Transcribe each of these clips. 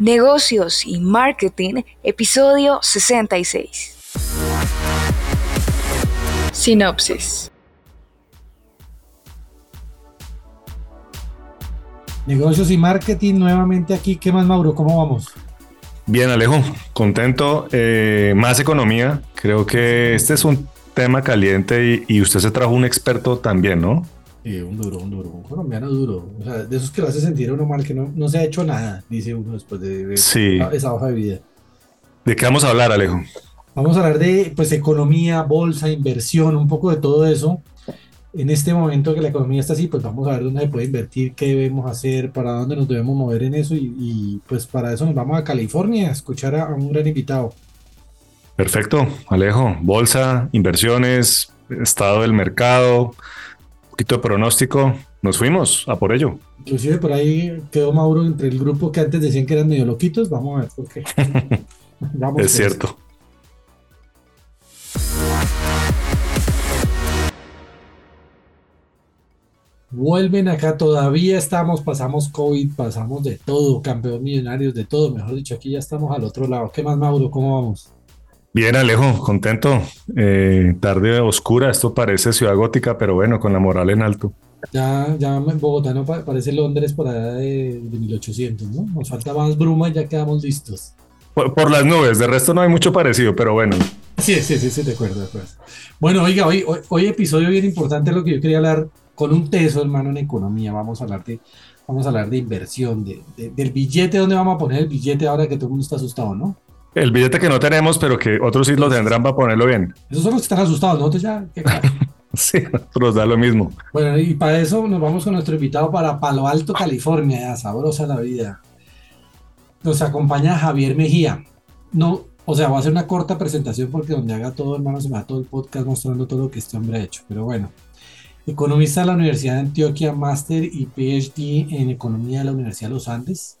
Negocios y Marketing, episodio 66. Sinopsis. Negocios y marketing nuevamente aquí. ¿Qué más, Mauro? ¿Cómo vamos? Bien, Alejo, contento. Eh, más economía. Creo que este es un tema caliente y, usted se trajo un experto también, ¿no? Sí, un duro, un duro, un colombiano duro. O sea, de esos que lo hace sentir uno mal, que no, no se ha hecho nada, dice uno después de esa hoja de vida. ¿De qué vamos a hablar, Alejo? Vamos a hablar de pues economía, bolsa, inversión, un poco de todo eso. En este momento que la economía está así, pues vamos a ver dónde se puede invertir, qué debemos hacer, para dónde nos debemos mover en eso y, pues para eso nos vamos a California a escuchar a un gran invitado. Perfecto, Alejo. Bolsa, inversiones, estado del mercado, poquito de pronóstico. Nos fuimos a por ello. Inclusive por ahí quedó Mauro entre el grupo que antes decían que eran medio loquitos. Vamos a ver por qué. es cierto. Vuelven acá, todavía estamos, pasamos COVID, pasamos de todo, campeón millonarios, de todo. Mejor dicho, aquí ya estamos al otro lado. ¿Qué más, Mauro? ¿Cómo vamos? Bien, Alejo, contento. Eh, tarde oscura, esto parece ciudad gótica, pero bueno, con la moral en alto. Ya, ya en Bogotá no parece Londres por allá de, 1800, ¿no? Nos falta más bruma y ya quedamos listos. Por, las nubes, de resto no hay mucho parecido, pero bueno. Sí, sí, sí, sí, de acuerdo, de acuerdo. Bueno, oiga, hoy, hoy, episodio bien importante, lo que yo quería hablar con un teso, hermano, en economía. Vamos a hablar de, vamos a hablar de inversión, de, del billete, ¿dónde vamos a poner el billete ahora que todo el mundo está asustado, no? El billete que no tenemos, pero que otros sí lo tendrán para ponerlo bien. Esos son los que están asustados, nosotros ya. sí, nos da lo mismo. Bueno, y para eso nos vamos con nuestro invitado para Palo Alto, California, ya, sabrosa la vida. Nos acompaña Javier Mejía. No, o sea, va a hacer una corta presentación porque donde haga todo, hermano, se me da todo el podcast mostrando todo lo que este hombre ha hecho. Pero bueno, economista de la Universidad de Antioquia, máster y PhD en economía de la Universidad de los Andes,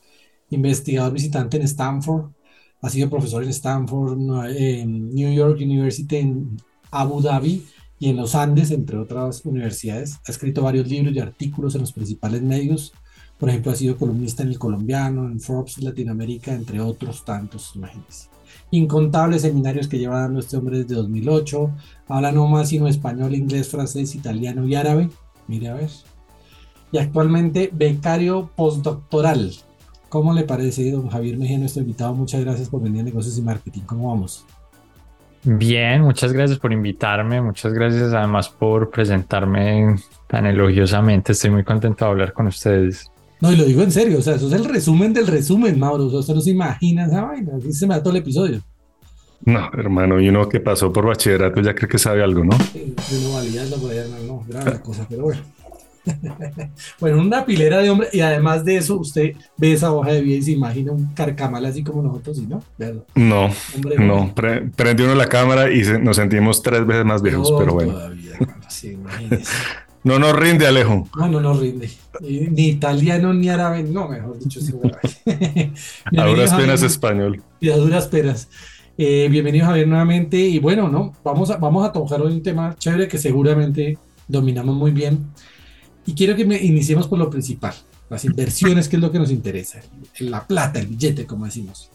investigador visitante en Stanford, ha sido profesor en Stanford, en New York University, en Abu Dhabi y en los Andes, entre otras universidades. Ha escrito varios libros y artículos en los principales medios. Por ejemplo, ha sido columnista en El Colombiano, en Forbes Latinoamérica, entre otros tantos, imagínense. Incontables seminarios que lleva dando este hombre desde 2008. Habla no más sino español, inglés, francés, italiano y árabe. Mire a ver. Y actualmente becario postdoctoral ¿Cómo le parece, don Javier Mejía, nuestro invitado? Muchas gracias por venir a Negocios y Marketing. ¿Cómo vamos? Bien, muchas gracias por invitarme, muchas gracias además por presentarme tan elogiosamente. Estoy muy contento de hablar con ustedes. No, y lo digo en serio, o sea, eso es el resumen del resumen, Mauro. O sea, usted no se imagina esa vaina, así se me da todo el episodio. No, hermano, y uno que pasó por bachillerato ya cree que sabe algo, ¿no? Sí, no validando por allá, no, no, grave cosa, pero bueno. Bueno, una pilera de hombre y además de eso, usted ve esa hoja de vida y se imagina un carcamal así como nosotros, ¿y no? No, no, prende uno la cámara y nos sentimos tres veces más viejos, pero bueno. no nos rinde, Alejo. No, no nos rinde. Ni italiano ni árabe, no, mejor dicho. a duras penas español. Y a duras penas. Eh, bienvenido Javier nuevamente y bueno, ¿no? Vamos a, vamos a tocar hoy un tema chévere que seguramente dominamos muy bien y quiero que me iniciemos por lo principal, las inversiones, que es lo que nos interesa, la plata, el billete, como decimos.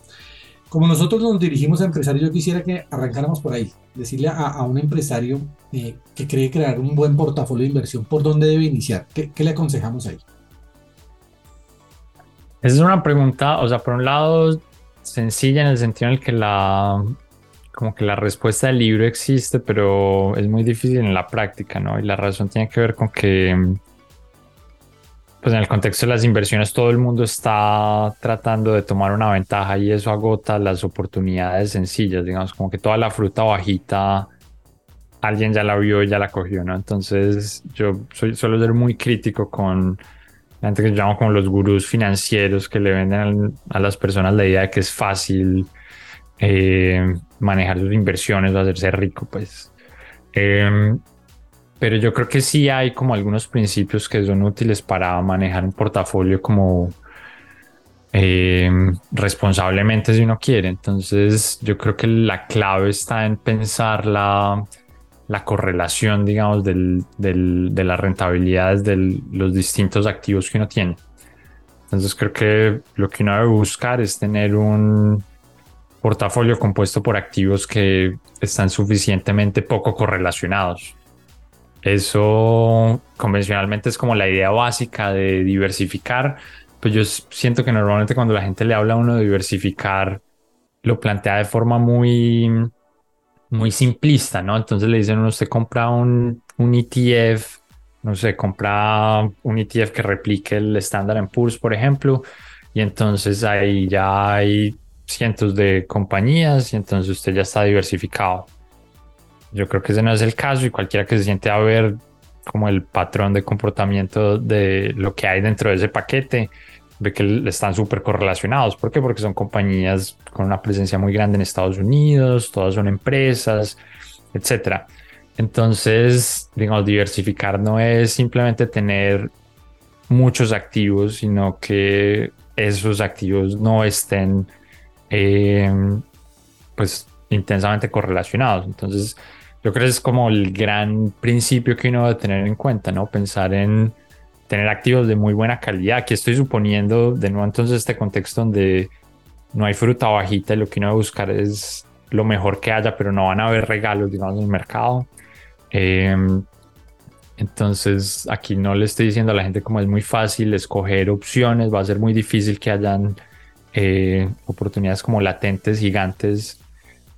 Como nosotros nos dirigimos a empresarios, yo quisiera que arrancáramos por ahí, decirle a, un empresario eh, que cree crear un buen portafolio de inversión, ¿por dónde debe iniciar? ¿Qué, ¿Qué, le aconsejamos ahí? Esa es una pregunta, o sea, por un lado, sencilla en el sentido en el que la, como que la respuesta del libro existe, pero es muy difícil en la práctica, ¿no? Y la razón tiene que ver con que pues en el contexto de las inversiones todo el mundo está tratando de tomar una ventaja y eso agota las oportunidades sencillas, digamos, como que toda la fruta bajita alguien ya la vio y ya la cogió, ¿no? Entonces yo soy, suelo ser muy crítico con la gente que llamo como los gurús financieros que le venden a las personas la idea de que es fácil eh, manejar sus inversiones o hacerse rico, pues. Eh, pero yo creo que sí hay como algunos principios que son útiles para manejar un portafolio como eh, responsablemente si uno quiere. Entonces yo creo que la clave está en pensar la, la correlación, digamos, del, de las rentabilidades de los distintos activos que uno tiene. Entonces creo que lo que uno debe buscar es tener un portafolio compuesto por activos que están suficientemente poco correlacionados. Eso convencionalmente es como la idea básica de diversificar. Pues yo siento que normalmente cuando la gente le habla a uno de diversificar, lo plantea de forma muy, muy simplista, ¿no? Entonces le dicen, uno, usted compra un, un ETF, no sé, compra un ETF que replique el Standard Poor's, por ejemplo, y entonces ahí ya hay cientos de compañías y entonces usted ya está diversificado. Yo creo que ese no es el caso y cualquiera que se siente a ver como el patrón de comportamiento de lo que hay dentro de ese paquete, ve que están súper correlacionados. ¿Por qué? Porque son compañías con una presencia muy grande en Estados Unidos, todas son empresas, etcétera. Entonces, digamos, diversificar no es simplemente tener muchos activos, sino que esos activos no estén eh, pues intensamente correlacionados. Entonces, yo creo que es como el gran principio que uno debe tener en cuenta, ¿no? Pensar en tener activos de muy buena calidad. Aquí estoy suponiendo, de nuevo, entonces este contexto donde no hay fruta bajita y lo que uno debe buscar es lo mejor que haya, pero no van a haber regalos, digamos, en el mercado. Em, entonces, aquí no le estoy diciendo a la gente como es muy fácil escoger opciones, va a ser muy difícil que hayan eh, oportunidades como latentes, gigantes,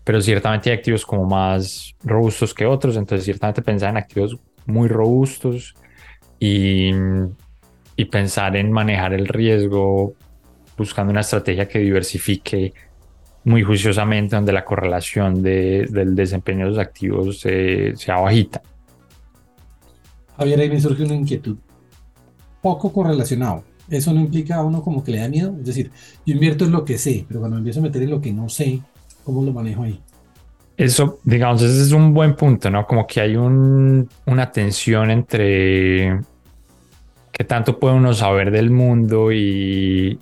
pero ciertamente hay activos como más robustos que otros, entonces ciertamente pensar en activos muy robustos y, y pensar en manejar el riesgo buscando una estrategia que diversifique muy juiciosamente donde la correlación de, del desempeño de los activos sea bajita. Javier, ahí me surge una inquietud. Poco correlacionado eso no implica a uno como que le da miedo. Es decir, yo invierto en lo que sé, pero cuando me empiezo a meter en lo que no sé, ¿cómo lo manejo ahí? Eso, digamos, ese es un buen punto, ¿no? Como que hay un, una tensión entre qué tanto puede uno saber del mundo y,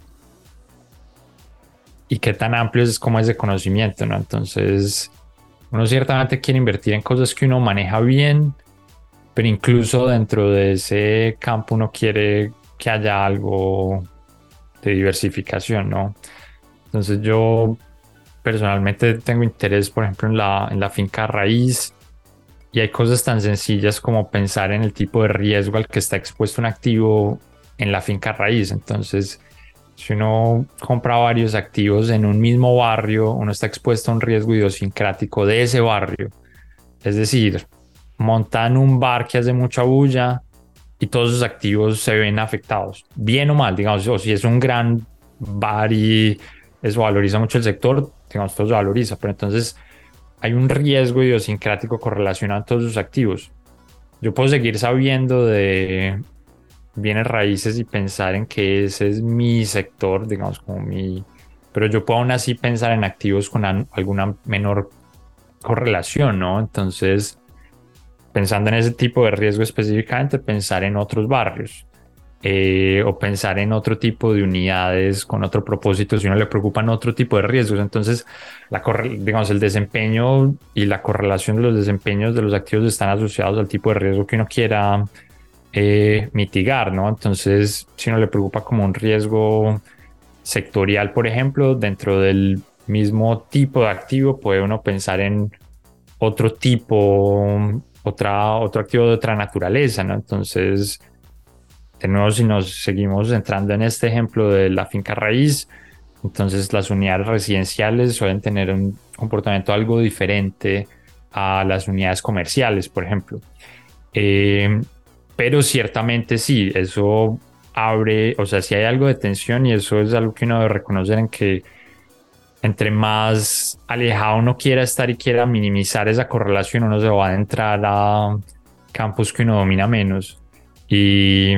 y qué tan amplio es como ese conocimiento, ¿no? Entonces, uno ciertamente quiere invertir en cosas que uno maneja bien, pero incluso dentro de ese campo uno quiere que haya algo de diversificación, ¿no? Entonces yo personalmente tengo interés, por ejemplo, en la, en la finca raíz y hay cosas tan sencillas como pensar en el tipo de riesgo al que está expuesto un activo en la finca raíz. Entonces, si uno compra varios activos en un mismo barrio, uno está expuesto a un riesgo idiosincrático de ese barrio. Es decir, montan un bar que hace mucha bulla, y todos sus activos se ven afectados, bien o mal, digamos, o si es un gran bar y eso valoriza mucho el sector, digamos, todo se valoriza, pero entonces hay un riesgo idiosincrático correlacionado a todos sus activos. Yo puedo seguir sabiendo de bienes raíces y pensar en que ese es mi sector, digamos, como mi... Pero yo puedo aún así pensar en activos con alguna menor correlación, ¿no? Entonces, pensando en ese tipo de riesgo específicamente, pensar en otros barrios eh, o pensar en otro tipo de unidades con otro propósito si uno le preocupan otro tipo de riesgos. Entonces, la digamos, el desempeño y la correlación de los desempeños de los activos están asociados al tipo de riesgo que uno quiera eh, mitigar, ¿no? Entonces, si uno le preocupa como un riesgo sectorial, por ejemplo, dentro del mismo tipo de activo, puede uno pensar en otro tipo otra, otro activo de otra naturaleza, ¿no? Entonces, de nuevo, si nos seguimos entrando en este ejemplo de la finca raíz, entonces las unidades residenciales suelen tener un comportamiento algo diferente a las unidades comerciales, por ejemplo. Eh, pero ciertamente sí, eso abre, o sea, si hay algo de tensión y eso es algo que uno debe reconocer en que entre más alejado uno quiera estar y quiera minimizar esa correlación, uno se va a entrar a campos que uno domina menos. Y,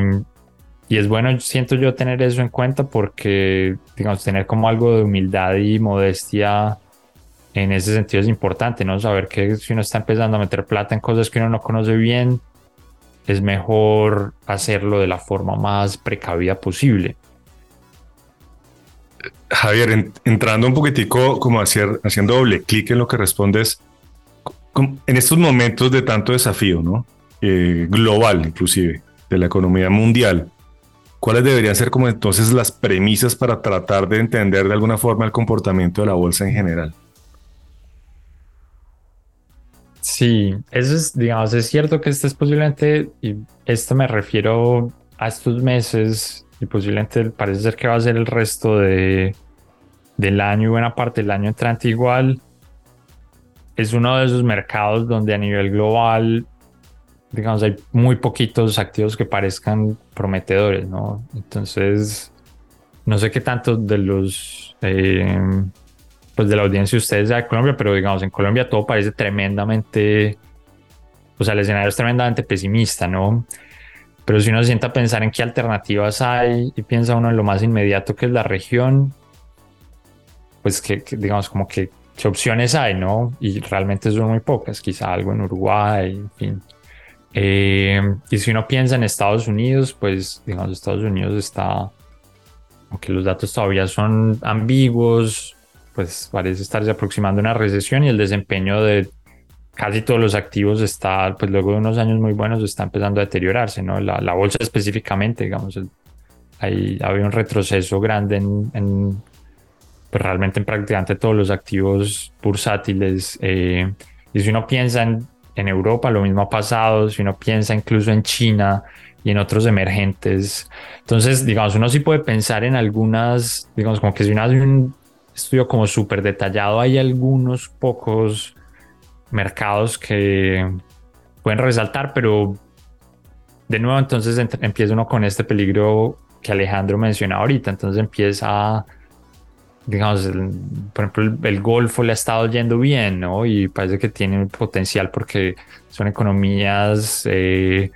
y, es bueno, siento yo, tener eso en cuenta porque, digamos, tener como algo de humildad y modestia en ese sentido es importante, ¿no? Saber que si uno está empezando a meter plata en cosas que uno no conoce bien, es mejor hacerlo de la forma más precavida posible. Javier, entrando un poquitico como hacer, haciendo doble clic en lo que respondes, en estos momentos de tanto desafío, ¿no? Eh, global inclusive, de la economía mundial, ¿cuáles deberían ser como entonces las premisas para tratar de entender de alguna forma el comportamiento de la bolsa en general? Sí, eso es, digamos, es cierto que este es posiblemente, y esto me refiero a estos meses, y posiblemente parece ser que va a ser el resto de, del año y buena parte del año entrante igual, es uno de esos mercados donde a nivel global, digamos, hay muy poquitos activos que parezcan prometedores, ¿no? Entonces, no sé qué tanto de los... Eh, pues de la audiencia ustedes de Colombia, pero digamos, en Colombia todo parece tremendamente, o sea, el escenario es tremendamente pesimista, ¿no? Pero si uno se sienta a pensar en qué alternativas hay y piensa uno en lo más inmediato que es la región, pues que, digamos como que qué opciones hay, ¿no? Y realmente son muy pocas, quizá algo en Uruguay, en fin. Eh, y si uno piensa en Estados Unidos, pues digamos, Estados Unidos está, aunque los datos todavía son ambiguos, pues parece estarse aproximando una recesión y el desempeño de casi todos los activos está, pues luego de unos años muy buenos, está empezando a deteriorarse, ¿no? La, la bolsa específicamente, digamos, hay, había un retroceso grande en, pues realmente en prácticamente todos los activos bursátiles. Eh, y si uno piensa en, en Europa, lo mismo ha pasado, si uno piensa incluso en China, y en otros emergentes. Entonces, digamos, uno sí puede pensar en algunas, digamos, como que si uno hace un estudio como súper detallado, hay algunos pocos mercados que pueden resaltar, pero de nuevo entonces empieza uno con este peligro que Alejandro menciona ahorita, entonces empieza, digamos, por ejemplo, el, Golfo le ha estado yendo bien, ¿no? Y parece que tiene potencial porque son economías eh,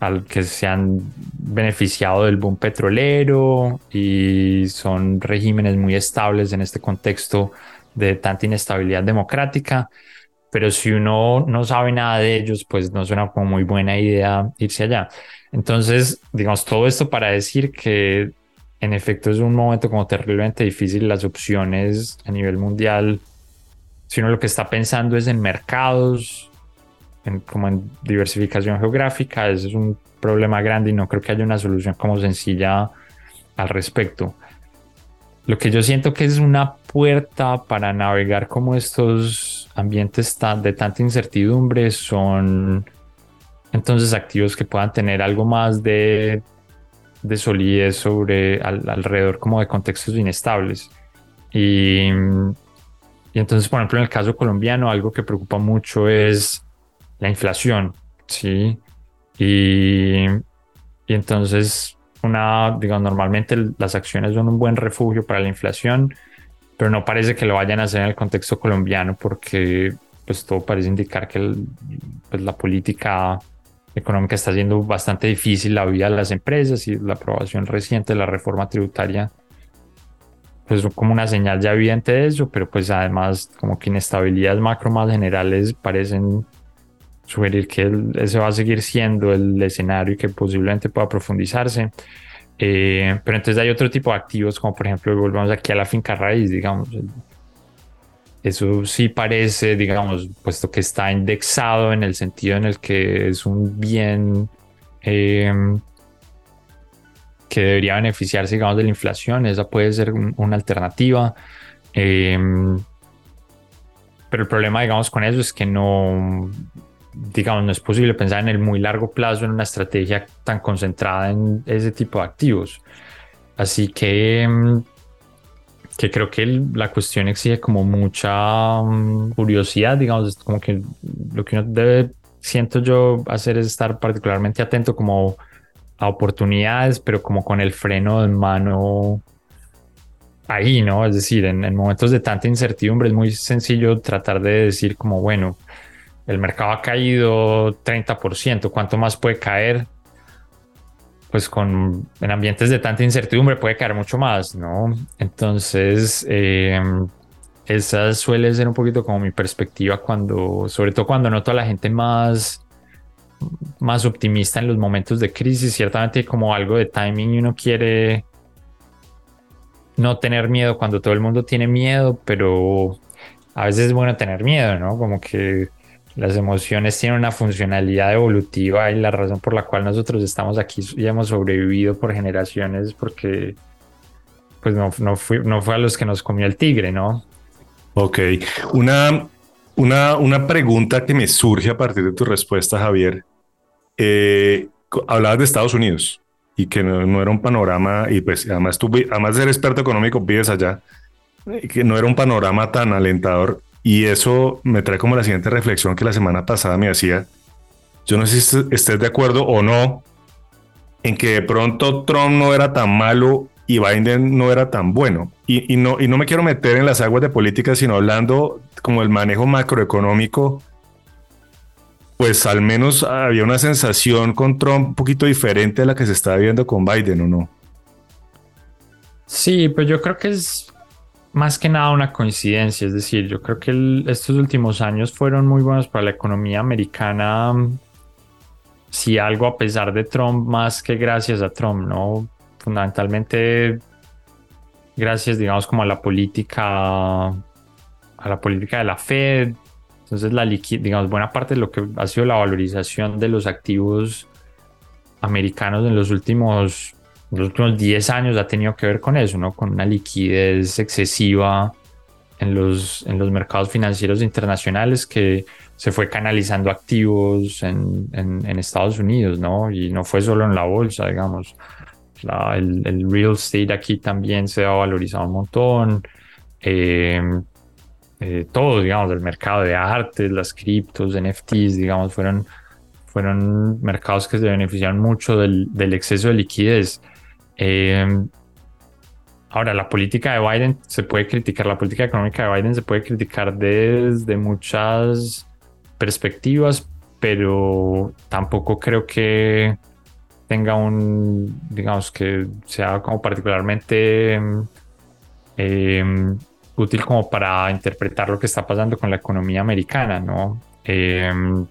al que se han beneficiado del boom petrolero y son regímenes muy estables en este contexto de tanta inestabilidad democrática. Pero si uno no sabe nada de ellos, pues no suena como muy buena idea irse allá. Entonces, digamos, todo esto para decir que en efecto es un momento como terriblemente difícil. Las opciones a nivel mundial, si uno lo que está pensando es en mercados, como en diversificación geográfica, ese es un problema grande y no creo que haya una solución como sencilla al respecto. Lo que yo siento que es una puerta para navegar como estos ambientes de tanta incertidumbre son entonces activos que puedan tener algo más de, de solidez sobre alrededor como de contextos inestables. Y, y entonces, por ejemplo, en el caso colombiano, algo que preocupa mucho es la inflación, ¿sí? Y, y entonces, una, digamos, normalmente las acciones son un buen refugio para la inflación, pero no parece que lo vayan a hacer en el contexto colombiano porque pues todo parece indicar que pues, la política económica está haciendo bastante difícil la vida de las empresas y la aprobación reciente de la reforma tributaria pues como una señal ya evidente de eso, pero pues además como que inestabilidades macro más generales parecen sugerir que ese va a seguir siendo el escenario y que posiblemente pueda profundizarse. Eh, pero entonces hay otro tipo de activos, como por ejemplo, volvemos aquí a la finca raíz, digamos. Eso sí parece, digamos, puesto que está indexado en el sentido en el que es un bien eh, que debería beneficiarse, digamos, de la inflación. Esa puede ser una alternativa. Eh, pero el problema, digamos, con eso es que no, digamos, no es posible pensar en el muy largo plazo en una estrategia tan concentrada en ese tipo de activos. Así que, mm, que creo que la cuestión exige como mucha mm, curiosidad, digamos, como que lo que uno debe, siento yo, hacer es estar particularmente atento como a oportunidades, pero como con el freno en mano ahí, ¿no? Es decir, en, en momentos de tanta incertidumbre es muy sencillo tratar de decir como, bueno, el mercado ha caído 30%, ¿cuánto más puede caer? Pues con en ambientes de tanta incertidumbre puede caer mucho más, ¿no? Entonces, eh, esa suele ser un poquito como mi perspectiva cuando, sobre todo cuando noto a la gente más, más optimista en los momentos de crisis, ciertamente como algo de timing y uno quiere no tener miedo cuando todo el mundo tiene miedo, pero a veces es bueno tener miedo, ¿no? Como que las emociones tienen una funcionalidad evolutiva y la razón por la cual nosotros estamos aquí y hemos sobrevivido por generaciones porque pues no, no, fue, no fue a los que nos comió el tigre, ¿no? Ok, una, una, una pregunta que me surge a partir de tu respuesta, Javier. Eh, hablabas de Estados Unidos y que no, era un panorama, y pues además tú, además de ser experto económico, vives allá, eh, que no era un panorama tan alentador. Y eso me trae como la siguiente reflexión que la semana pasada me hacía. Yo no sé si estés de acuerdo o no en que de pronto Trump no era tan malo y Biden no era tan bueno. Y, no, y no me quiero meter en las aguas de política, sino hablando como el manejo macroeconómico, pues al menos había una sensación con Trump un poquito diferente a la que se estaba viendo con Biden, ¿o no? Sí, pues yo creo que es más que nada una coincidencia, es decir, yo creo que estos últimos años fueron muy buenos para la economía americana, si algo a pesar de Trump, más que gracias a Trump, ¿no? Fundamentalmente gracias, digamos, como a la política, a la política de la Fed. Entonces, la digamos, buena parte de lo que ha sido la valorización de los activos americanos en los últimos los últimos 10 años ha tenido que ver con eso, ¿no? Con una liquidez excesiva en los, en los mercados financieros internacionales que se fue canalizando activos en, en, Estados Unidos, ¿no? Y no fue solo en la bolsa, digamos. el, el, real estate aquí también se ha valorizado un montón. Eh, eh, todo, digamos, el mercado de arte, las criptos, NFTs, digamos, fueron, fueron mercados que se beneficiaron mucho del, del exceso de liquidez. Em, ahora, la política de Biden se puede criticar, la política económica de Biden se puede criticar desde muchas perspectivas, pero tampoco creo que tenga un, digamos, que sea como particularmente em, útil como para interpretar lo que está pasando con la economía americana, ¿no? Em,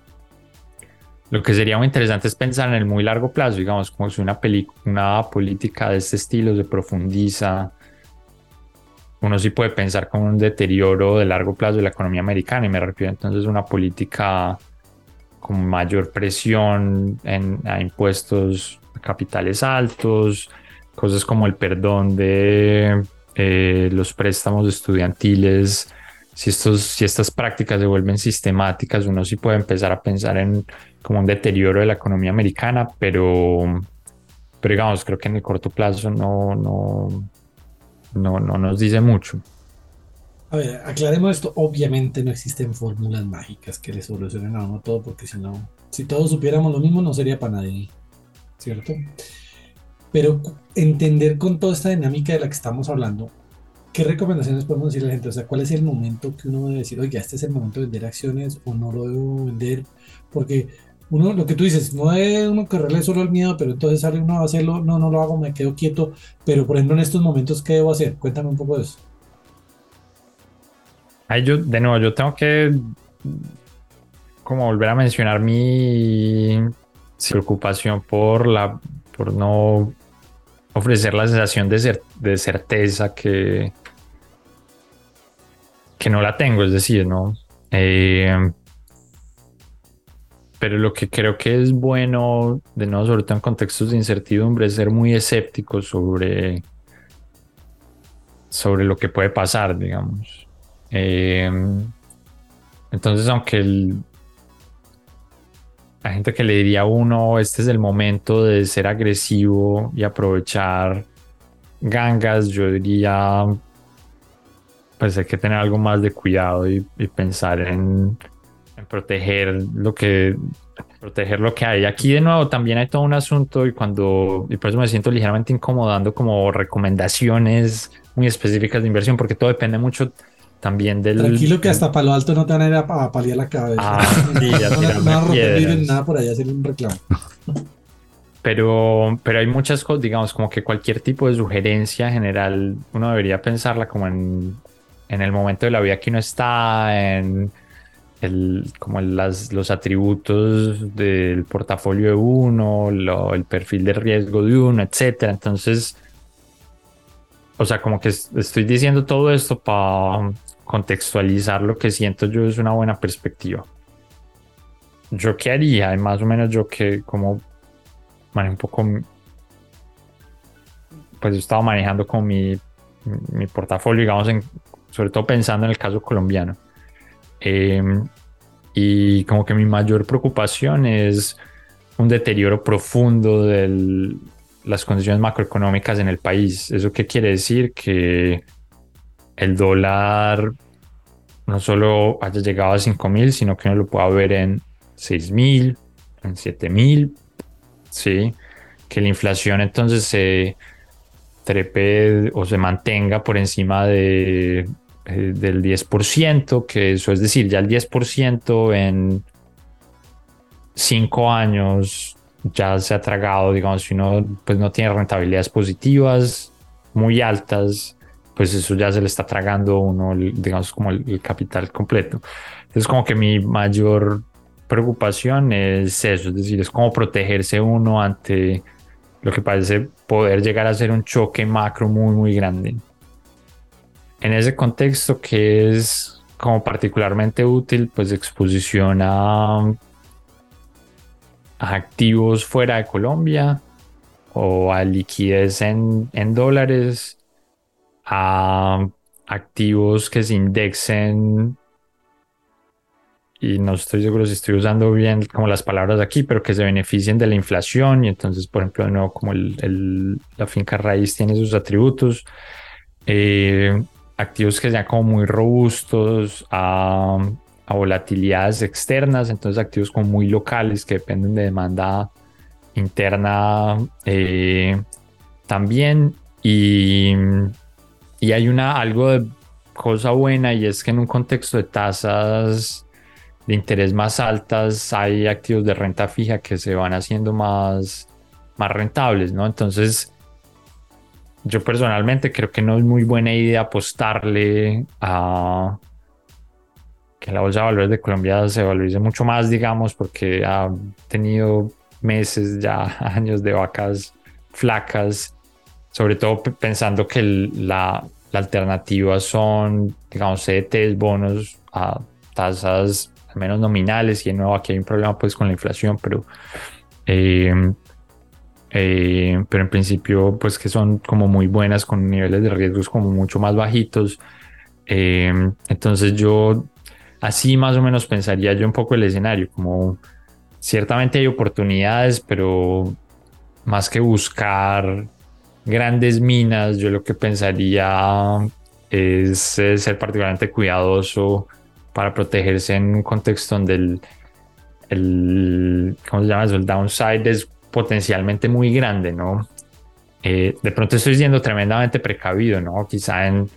lo que sería muy interesante es pensar en el muy largo plazo, digamos, como si una, una política de este estilo se profundiza. Uno sí puede pensar como un deterioro de largo plazo de la economía americana y me refiero entonces a una política con mayor presión en, a impuestos a capitales altos, cosas como el perdón de eh, los préstamos estudiantiles. Si, estos, si estas prácticas se vuelven sistemáticas, uno sí puede empezar a pensar en como un deterioro de la economía americana, pero, pero digamos, creo que en el corto plazo no, no, no, no nos dice mucho. A ver, aclaremos esto. Obviamente no existen fórmulas mágicas que le solucionen a uno todo, porque si no, si todos supiéramos lo mismo, no sería para nadie, ¿cierto? Pero entender con toda esta dinámica de la que estamos hablando, ¿qué recomendaciones podemos decirle a la gente? O sea, ¿cuál es el momento que uno debe decir, oye, este es el momento de vender acciones o no lo debo vender? Porque uno, lo que tú dices, no es uno correrle solo el miedo, pero entonces sale uno a hacerlo, no, no lo hago, me quedo quieto, pero por ejemplo en estos momentos, ¿qué debo hacer? Cuéntame un poco de eso. Ay, yo, de nuevo, yo tengo que como volver a mencionar mi preocupación por la por no ofrecer la sensación de, de certeza que que no la tengo, es decir, no eh, pero lo que creo que es bueno, de nuevo, sobre todo en contextos de incertidumbre, es ser muy escéptico sobre, sobre lo que puede pasar, digamos. Eh, entonces, aunque el, la gente que le diría a uno, este es el momento de ser agresivo y aprovechar gangas, yo diría, pues hay que tener algo más de cuidado y pensar en en proteger lo que proteger lo que hay. Aquí de nuevo también hay todo un asunto y cuando y por eso me siento ligeramente incomodando como recomendaciones muy específicas de inversión porque todo depende mucho también del tranquilo que hasta Palo Alto no te van a ir a, paliar la cabeza. Ah, sí, ya no, no, nada por allá hacer un reclamo. Pero pero hay muchas cosas digamos como que cualquier tipo de sugerencia general uno debería pensarla como en en el momento de la vida que uno está en el, como los atributos del portafolio de uno, el perfil de riesgo de uno, etcétera. Entonces, o sea, como que estoy diciendo todo esto para contextualizar lo que siento yo es una buena perspectiva. yo qué haría, más o menos yo que como man, un poco, pues yo estaba manejando con mi, mi portafolio, digamos, en, sobre todo pensando en el caso colombiano. Em, y como que mi mayor preocupación es un deterioro profundo de las condiciones macroeconómicas en el país. ¿Eso qué quiere decir? Que el dólar no solo haya llegado a 5 mil, sino que uno lo pueda ver en 6 mil, en 7 mil, ¿sí? Que la inflación entonces se trepe o se mantenga por encima de, eh, del 10%, que eso es decir, ya el 10% en 5 años ya se ha tragado, digamos, si uno pues no tiene rentabilidades positivas muy altas, pues eso ya se le está tragando uno, digamos, como el, capital completo. Entonces, como que mi mayor preocupación es eso, es decir, es como protegerse uno ante lo que parece poder llegar a ser un choque macro muy, muy grande. En ese contexto que es como particularmente útil, pues exposición a, activos fuera de Colombia o a liquidez en, dólares a activos que se indexen y no estoy seguro si estoy usando bien como las palabras aquí, pero que se beneficien de la inflación y entonces, por ejemplo, nuevo, como la finca raíz tiene sus atributos, eh, activos que sean como muy robustos a, volatilidades externas, entonces activos como muy locales que dependen de demanda interna eh, también y y hay una, algo de cosa buena y es que en un contexto de tasas de interés más altas hay activos de renta fija que se van haciendo más, más rentables, ¿no? Entonces, yo personalmente creo que no es muy buena idea apostarle a que la bolsa de valores de Colombia se valorice mucho más, digamos, porque ha tenido meses, ya años de vacas flacas sobre todo pensando que la, alternativa son, digamos, CDTs, bonos a tasas al menos nominales y de nuevo aquí hay un problema pues con la inflación, pero, em, eh, pero en principio pues que son como muy buenas con niveles de riesgos como mucho más bajitos. Em, entonces yo así más o menos pensaría yo un poco el escenario, como ciertamente hay oportunidades, pero más que buscar grandes minas, yo lo que pensaría es, ser particularmente cuidadoso para protegerse en un contexto donde el, el ¿cómo se llama eso? El downside es potencialmente muy grande, ¿no? Eh, de pronto estoy siendo tremendamente precavido, ¿no? Quizá en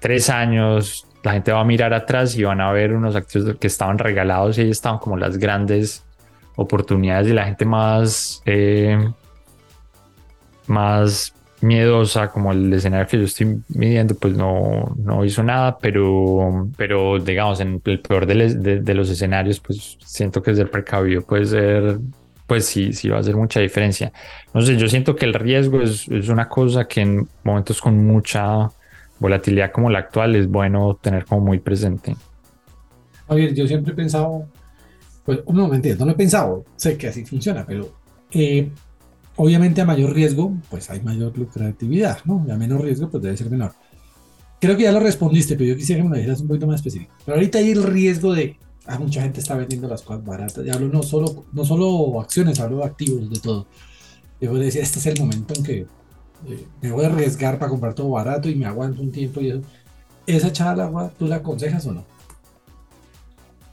tres años la gente va a mirar atrás y van a ver unos activos que estaban regalados y ahí estaban como las grandes oportunidades y la gente más, eh, más miedosa como el escenario que yo estoy midiendo pues no, no hizo nada pero pero digamos en el peor de, de, los escenarios pues siento que ser precavido puede ser pues sí sí va a hacer mucha diferencia no sé yo siento que el riesgo es, es una cosa que en momentos con mucha volatilidad como la actual es bueno tener como muy presente Javier yo siempre he pensado pues un momento no lo he pensado sé que así funciona pero eh, Obviamente a mayor riesgo, pues hay mayor lucratividad, ¿no? Y a menos riesgo, pues debe ser menor. Creo que ya lo respondiste, pero yo quisiera que me lo dijeras un poquito más específico. Pero ahorita hay el riesgo de, ah, mucha gente está vendiendo las cosas baratas. Y hablo no solo, no solo acciones, hablo de activos, de todo. Yo voy a decir, este es el momento en que eh, me voy a arriesgar para comprar todo barato y me aguanto un tiempo y eso. ¿Esa echada al agua, tú la aconsejas o no?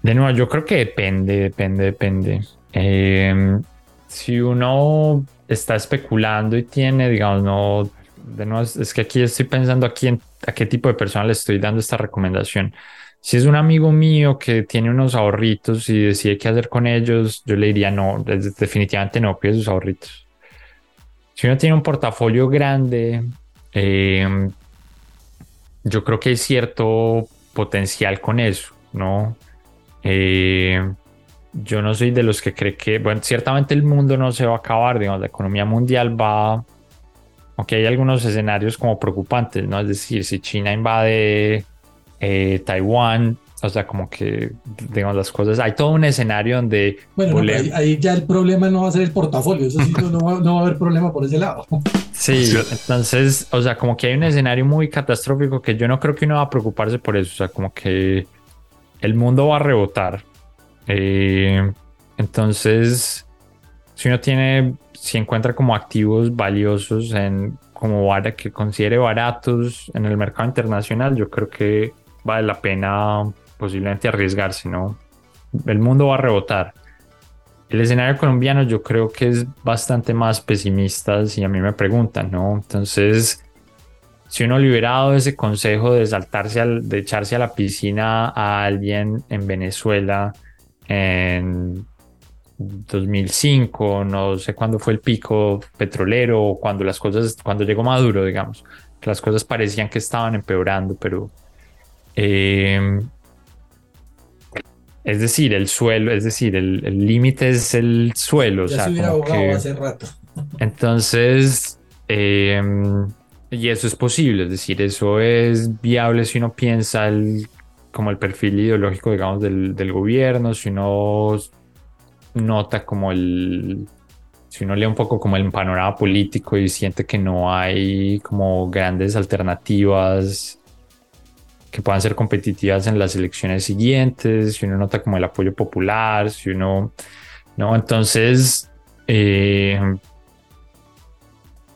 De nuevo, yo creo que depende, depende, depende. Eh, si uno está especulando y tiene, digamos, no, de nuevo, es que aquí estoy pensando aquí en a qué tipo de persona le estoy dando esta recomendación. Si es un amigo mío que tiene unos ahorritos y decide qué hacer con ellos, yo le diría no, definitivamente no, cuide sus ahorritos. Si uno tiene un portafolio grande, eh, yo creo que hay cierto potencial con eso, ¿no? Eh, yo no soy de los que cree que, bueno, ciertamente el mundo no se va a acabar, digamos, la economía mundial va, aunque hay algunos escenarios como preocupantes, ¿no? Es decir, si China invade eh, Taiwán, o sea, como que, digamos, las cosas, hay todo un escenario donde... Bueno, ahí, ya el problema no va a ser el portafolio, eso sí, no, va, no, va, a haber problema por ese lado. Sí, entonces, o sea, como que hay un escenario muy catastrófico que yo no creo que uno va a preocuparse por eso, o sea, como que el mundo va a rebotar. Eh, entonces, si uno tiene, si encuentra como activos valiosos en como que considere baratos en el mercado internacional, yo creo que vale la pena posiblemente arriesgarse, ¿no? El mundo va a rebotar. El escenario colombiano yo creo que es bastante más pesimista si a mí me preguntan, ¿no? Entonces, si uno liberado ese consejo de saltarse, al, de echarse a la piscina a alguien en Venezuela en 2005, no sé cuándo fue el pico petrolero, cuando las cosas, cuando llegó Maduro, digamos, las cosas parecían que estaban empeorando, pero eh, es decir, el suelo, es decir, el límite es el suelo. Ya o sea, se hace rato. Entonces, eh, y eso es posible, es decir, eso es viable si uno piensa el, como el perfil ideológico, digamos, del, del gobierno, si uno nota como el, si uno lee un poco como el panorama político y siente que no hay como grandes alternativas que puedan ser competitivas en las elecciones siguientes, si uno nota como el apoyo popular, si uno, ¿no? Entonces, eh,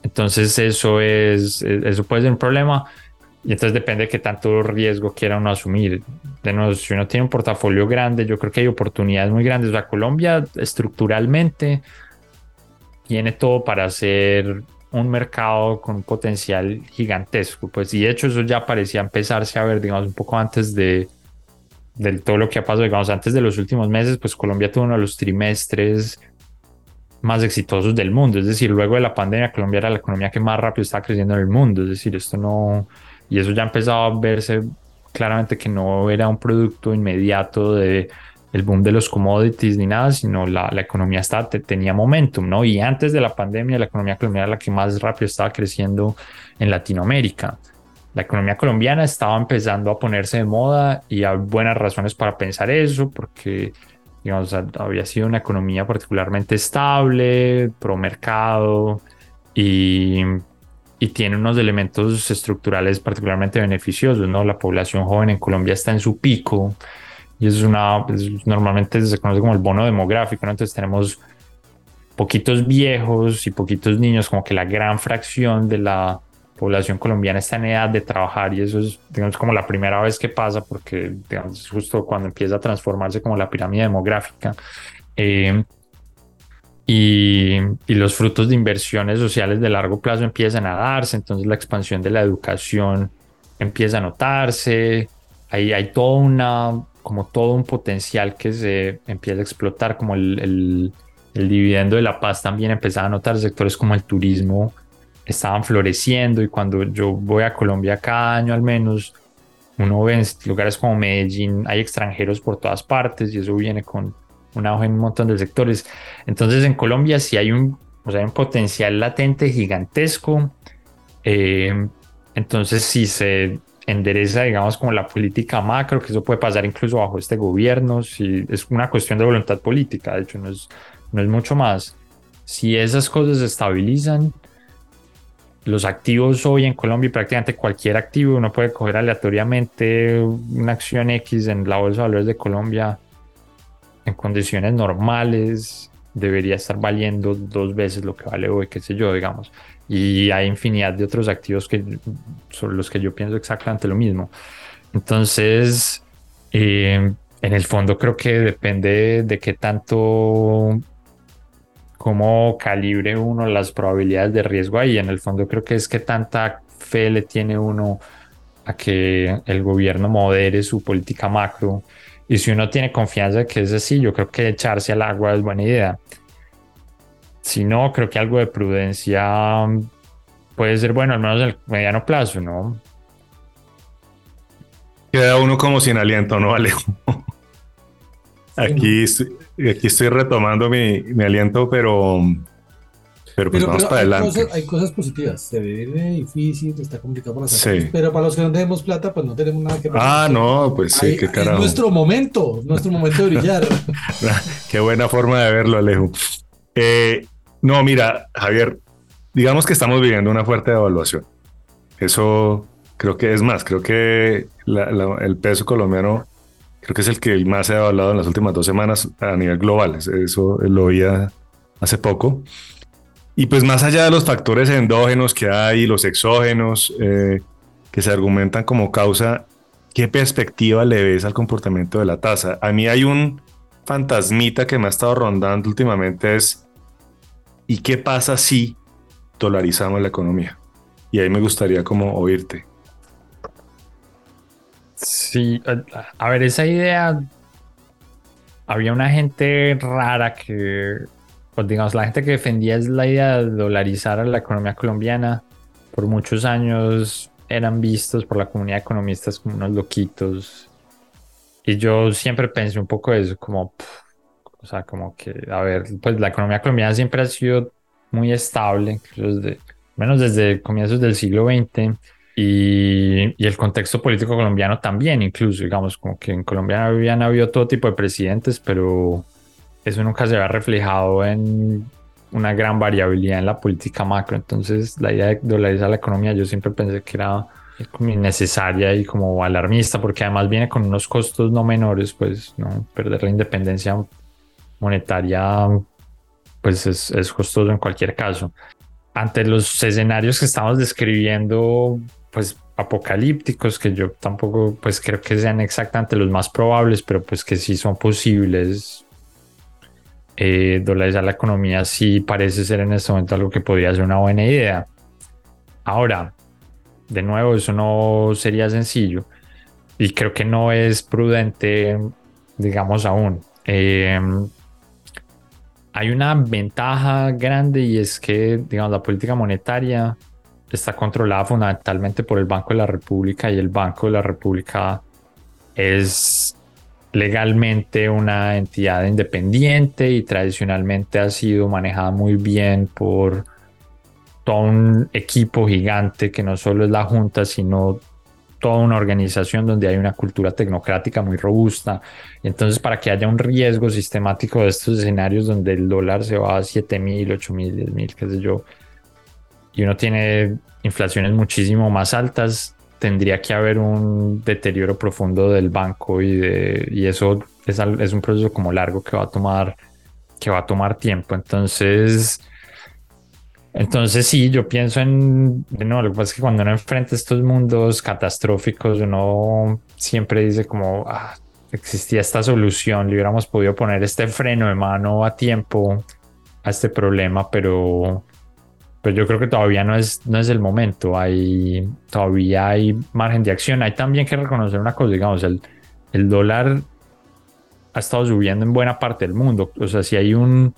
entonces eso es, eso puede ser un problema y entonces depende de qué tanto riesgo quiera uno asumir. De nuevo, si uno tiene un portafolio grande, yo creo que hay oportunidades muy grandes. O Colombia estructuralmente tiene todo para ser un mercado con un potencial gigantesco. Pues, y de hecho eso ya parecía empezarse a ver, digamos, un poco antes de, de todo lo que ha pasado, digamos, antes de los últimos meses, pues Colombia tuvo uno de los trimestres más exitosos del mundo. Es decir, luego de la pandemia, Colombia era la economía que más rápido estaba creciendo en el mundo. Es decir, esto no, y eso ya empezaba a verse claramente que no era un producto inmediato de el boom de los commodities ni nada, sino la, la economía estaba, tenía momentum, ¿no? Y antes de la pandemia, la economía colombiana era la que más rápido estaba creciendo en Latinoamérica. La economía colombiana estaba empezando a ponerse de moda y hay buenas razones para pensar eso, porque digamos, había sido una economía particularmente estable, pro mercado y y tiene unos elementos estructurales particularmente beneficiosos, ¿no? La población joven en Colombia está en su pico y es una, pues, normalmente se conoce como el bono demográfico, ¿no? Entonces tenemos poquitos viejos y poquitos niños, como que la gran fracción de la población colombiana está en edad de trabajar y eso es, digamos, como la primera vez que pasa porque, digamos, justo cuando empieza a transformarse como la pirámide demográfica. Eh, y, los frutos de inversiones sociales de largo plazo empiezan a darse, entonces la expansión de la educación empieza a notarse, ahí hay todo una, como todo un potencial que se empieza a explotar, como el, el, dividendo de la paz también empezaba a notar, sectores como el turismo estaban floreciendo y cuando yo voy a Colombia cada año al menos, uno ve en lugares como Medellín, hay extranjeros por todas partes y eso viene con un auge en un montón de sectores. Entonces en Colombia sí hay un, o sea, un potencial latente gigantesco. Eh, entonces si se endereza, digamos, como la política macro, que eso puede pasar incluso bajo este gobierno, si es una cuestión de voluntad política, de hecho no es, no es mucho más. Si esas cosas se estabilizan, los activos hoy en Colombia, prácticamente cualquier activo, uno puede coger aleatoriamente una acción X en la Bolsa de Valores de Colombia en condiciones normales debería estar valiendo dos veces lo que vale hoy, qué sé yo, digamos. Y hay infinidad de otros activos que son los que yo pienso exactamente lo mismo. Entonces, eh, en el fondo creo que depende de qué tanto, cómo calibre uno las probabilidades de riesgo ahí. En el fondo creo que es que tanta fe le tiene uno a que el gobierno modere su política macro y si uno tiene confianza de que es así, yo creo que echarse al agua es buena idea. Si no, creo que algo de prudencia puede ser bueno, al menos en el mediano plazo, ¿no? Queda uno como sin aliento, ¿no, Alejo? Aquí, aquí estoy retomando mi, mi aliento, pero, Pero pues Pero, vamos pero para hay, adelante. cosas, hay cosas positivas. Se ve difícil, está complicado para sacar. Sí. Pero para los que no tenemos plata, pues no tenemos nada que Ah, no, pues sí, Ahí- qué es carajo. nuestro momento, nuestro momento de brillar. Qué buena forma de verlo, Alejo. Eh, no, mira, Javier, digamos que estamos viviendo una fuerte devaluación. Eso creo que es más, creo que la- la- el peso colombiano creo que es el que más se ha devaluado en las últimas dos semanas a nivel global. Eso lo oía hace poco. Y pues más allá de los factores endógenos que hay, los exógenos eh, que se argumentan como causa, ¿qué perspectiva le ves al comportamiento de la tasa? A mí hay un fantasmita que me ha estado rondando últimamente es ¿y qué pasa si dolarizamos la economía? Y ahí me gustaría como oírte. Sí, a, a ver, esa idea. Había una gente rara que, pues digamos, la gente que defendía la idea de dolarizar a la economía colombiana. Por muchos años eran vistos por la comunidad de economistas como unos loquitos. Y yo siempre pensé un poco eso, como, pff, o sea, como que, a ver, pues la economía colombiana siempre ha sido muy estable, desde, menos desde comienzos del siglo XX. Y, y el contexto político colombiano también, incluso, digamos, como que en Colombia habían habido todo tipo de presidentes, pero eso nunca se había reflejado en una gran variabilidad en la política macro. Entonces, la idea de dolarizar la economía, yo siempre pensé que era innecesaria y como alarmista, porque además viene con unos costos no menores, pues, ¿no? Perder la independencia monetaria, pues es, es costoso en cualquier caso. Ante los escenarios que estamos describiendo, pues apocalípticos, que yo tampoco pues creo que sean exactamente los más probables, pero pues que sí son posibles. Eh, dolarizar la economía sí parece ser en este momento algo que podría ser una buena idea. Ahora, de nuevo, eso no sería sencillo y creo que no es prudente, digamos aún. Eh, hay una ventaja grande y es que, digamos, la política monetaria está controlada fundamentalmente por el Banco de la República y el Banco de la República es legalmente una entidad independiente y tradicionalmente ha sido manejada muy bien por todo un equipo gigante que no solo es la Junta, sino toda una organización donde hay una cultura tecnocrática muy robusta. Entonces, para que haya un riesgo sistemático de estos escenarios donde el dólar se va a 7 mil, 8 mil, 10 mil, qué sé yo, y uno tiene inflaciones muchísimo más altas, tendría que haber un deterioro profundo del banco y, de, y eso es, un proceso como largo que va a tomar que va a tomar tiempo. Entonces, entonces sí, yo pienso en, nuevo, lo que pasa es que cuando uno enfrenta estos mundos catastróficos, uno siempre dice como, ah, existía esta solución, le hubiéramos podido poner este freno de mano a tiempo a este problema, pero, pero yo creo que todavía no es, no es el momento, hay, todavía hay margen de acción, hay también que reconocer una cosa, digamos, el, el dólar ha estado subiendo en buena parte del mundo, o sea, si hay un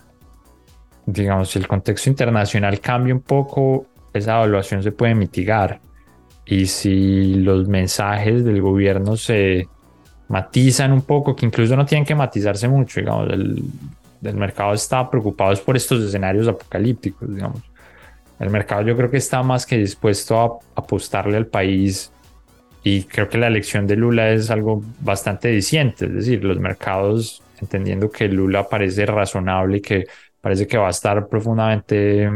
digamos, si el contexto internacional cambia un poco, esa evaluación se puede mitigar. Y si los mensajes del gobierno se matizan un poco, que incluso no tienen que matizarse mucho, digamos, el, el mercado está preocupado por estos escenarios apocalípticos, digamos. El mercado yo creo que está más que dispuesto a apostarle al país y creo que la elección de Lula es algo bastante diciente, es decir, los mercados entendiendo que Lula parece razonable y que parece que va a estar profundamente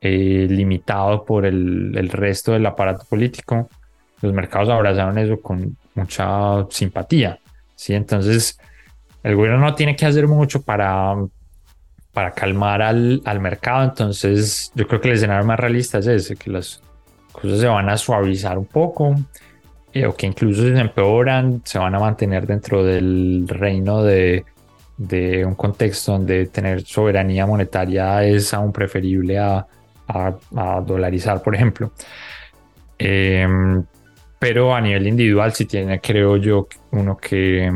eh, limitado por el, el, resto del aparato político. Los mercados abrazaron eso con mucha simpatía. ¿sí? Entonces, el gobierno no tiene que hacer mucho para, para calmar al, al mercado. Entonces, yo creo que el escenario más realista es ese, que las cosas se van a suavizar un poco. Eh, o que incluso si se empeoran, se van a mantener dentro del reino de, de un contexto donde tener soberanía monetaria es aún preferible a, a, a dolarizar, por ejemplo. Eh, pero a nivel individual sí tiene, creo yo, uno que,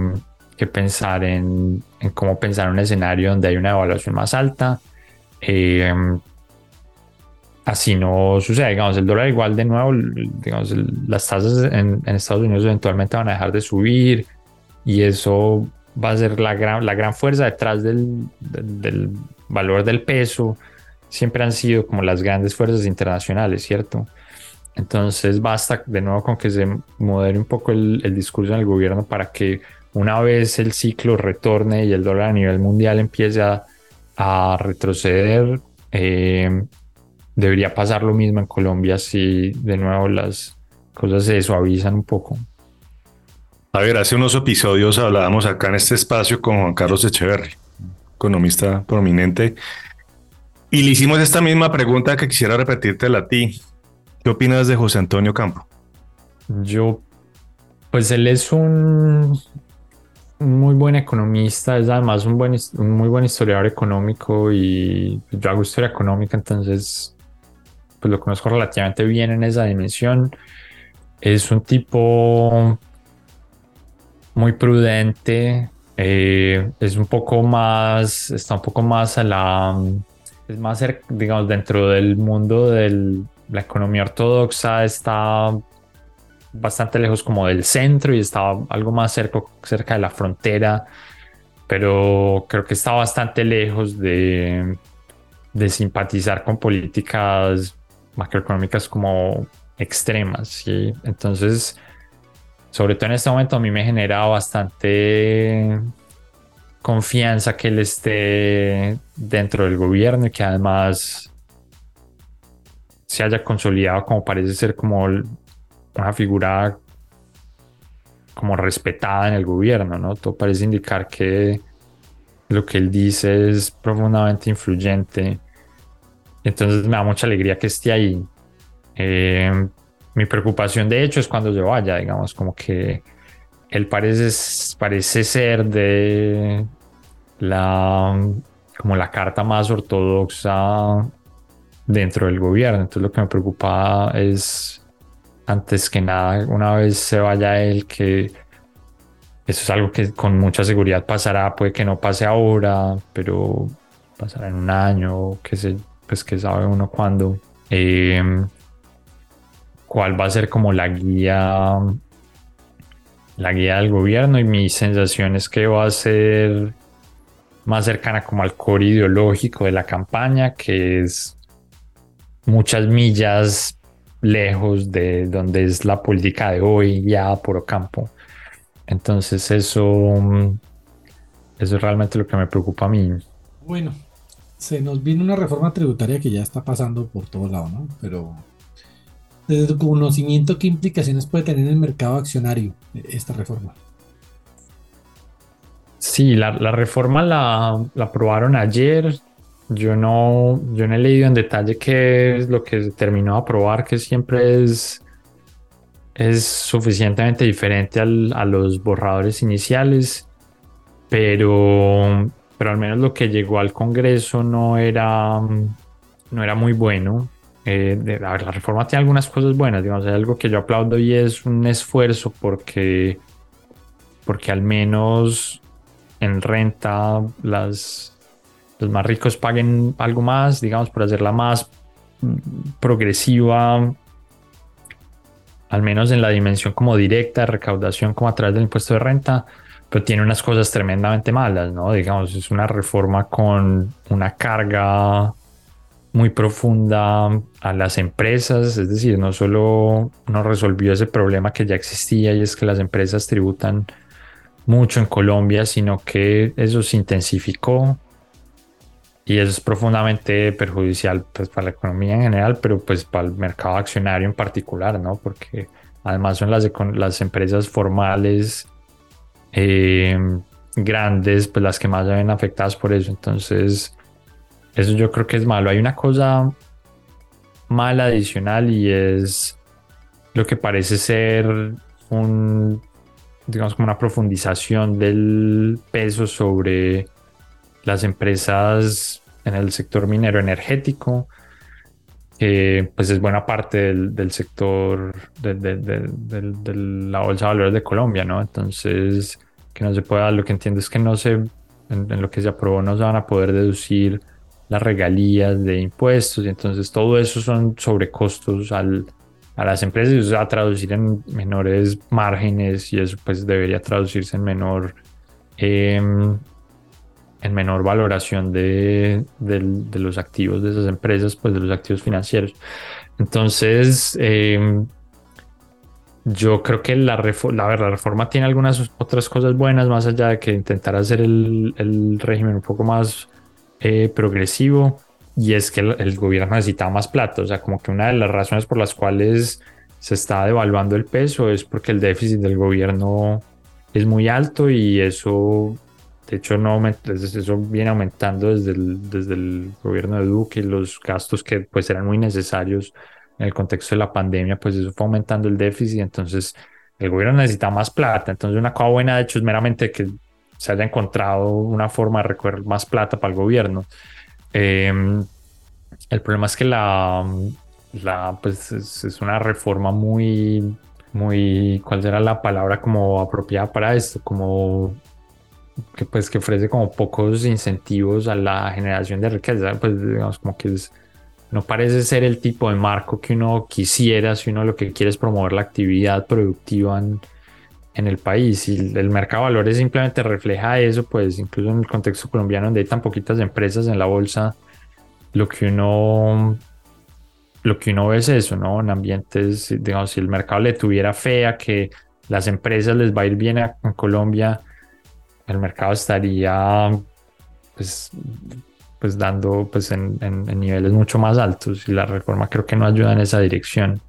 que pensar en, en, cómo pensar un escenario donde hay una evaluación más alta. Eh, así no sucede, digamos, el dólar igual de nuevo, digamos, las tasas en, en Estados Unidos eventualmente van a dejar de subir y eso va a ser la gran, la gran fuerza detrás del, del, del, valor del peso. siempre han sido como las grandes fuerzas internacionales, ¿cierto? Entonces basta de nuevo con que se modere un poco el, discurso en el gobierno para que una vez el ciclo retorne y el dólar a nivel mundial empiece a, retroceder, eh, debería pasar lo mismo en Colombia si de nuevo las cosas se suavizan un poco. A ver, hace unos episodios hablábamos acá en este espacio con Juan Carlos Echeverry, economista prominente, y le hicimos esta misma pregunta que quisiera repetírtela a ti. ¿Qué opinas de José Antonio Campo? Yo, pues él es un, muy buen economista, es además un, buen, un muy buen historiador económico y yo hago historia económica, entonces pues lo conozco relativamente bien en esa dimensión. Es un tipo muy prudente, eh, es un poco más, está un poco más a la, es más, digamos, dentro del mundo de la economía ortodoxa, está bastante lejos como del centro y está algo más cerca, cerca de la frontera, pero creo que está bastante lejos de, de simpatizar con políticas macroeconómicas como extremas. ¿sí? Entonces, sobre todo en este momento a mí me genera bastante confianza que él esté dentro del gobierno y que además se haya consolidado como parece ser como una figura como respetada en el gobierno, ¿no? Todo parece indicar que lo que él dice es profundamente influyente. Entonces me da mucha alegría que esté ahí. Eh, mi preocupación de hecho es cuando yo vaya, digamos, como que él parece, parece ser de la, como la carta más ortodoxa dentro del gobierno. Entonces lo que me preocupa es, antes que nada, una vez se vaya él, que eso es algo que con mucha seguridad pasará, puede que no pase ahora, pero pasará en un año, que sé, pues que sabe uno cuándo. Eh, cuál va a ser como la guía la guía del gobierno y mi sensación es que va a ser más cercana como al core ideológico de la campaña que es muchas millas lejos de donde es la política de hoy ya por campo entonces eso eso es realmente lo que me preocupa a mí bueno se nos viene una reforma tributaria que ya está pasando por todos lados no pero desde tu conocimiento, ¿qué implicaciones puede tener en el mercado accionario esta reforma? Sí, la, reforma la, aprobaron ayer. Yo no, yo no he leído en detalle qué es lo que se terminó de aprobar, que siempre es, es suficientemente diferente a los borradores iniciales, pero, pero al menos lo que llegó al Congreso no era, no era muy bueno. Eh, la reforma tiene algunas cosas buenas, digamos, hay algo que yo aplaudo y es un esfuerzo porque, porque al menos en renta las, los más ricos paguen algo más, digamos, por hacerla más progresiva, al menos en la dimensión como directa de recaudación como a través del impuesto de renta, pero tiene unas cosas tremendamente malas, ¿no? Digamos, es una reforma con una carga muy profunda a las empresas, es decir, no solo no resolvió ese problema que ya existía y es que las empresas tributan mucho en Colombia, sino que eso se intensificó y eso es profundamente perjudicial pues, para la economía en general, pero pues para el mercado accionario en particular, ¿no? Porque además son las, las empresas formales eh, grandes, pues las que más se ven afectadas por eso. Entonces, eso yo creo que es malo. Hay una cosa mala adicional y es lo que parece ser un, digamos, como una profundización del peso sobre las empresas en el sector minero energético, que pues es buena parte del, sector de, la bolsa de valores de Colombia, ¿no? Entonces, que no se pueda, lo que entiendo es que no se, en lo que se aprobó no se van a poder deducir las regalías de impuestos y entonces todo eso son sobrecostos al, a las empresas y eso se va a traducir en menores márgenes y eso pues debería traducirse en menor em, en menor valoración de, los activos de esas empresas, pues de los activos financieros. Entonces, eh, yo creo que la, la, la reforma tiene algunas otras cosas buenas, más allá de que intentar hacer el, el régimen un poco más eh, progresivo, y es que el, el gobierno necesitaba más plata. O sea, como que una de las razones por las cuales se está devaluando el peso es porque el déficit del gobierno es muy alto y eso, de hecho, no eso viene aumentando desde el, desde el gobierno de Duque los gastos que pues eran muy necesarios en el contexto de la pandemia, pues eso fue aumentando el déficit, entonces el gobierno necesita más plata, entonces una cosa buena de hecho es meramente que se haya encontrado una forma de recoger más plata para el gobierno. Eh, el problema es que la, pues es, es una reforma muy, muy, ¿cuál será la palabra como apropiada para esto? Como que pues que ofrece como pocos incentivos a la generación de riqueza, pues digamos como que es, no parece ser el tipo de marco que uno quisiera si uno lo que quiere es promover la actividad productiva en, en el país y el, mercado de valores simplemente refleja eso, pues incluso en el contexto colombiano donde hay tan poquitas empresas en la bolsa, lo que uno lo que uno ve es eso, ¿no? En ambientes, digamos, si el mercado le tuviera fea, que las empresas les va a ir bien a, en Colombia, el mercado estaría pues, pues dando pues en, niveles mucho más altos y la reforma creo que no ayuda en esa dirección.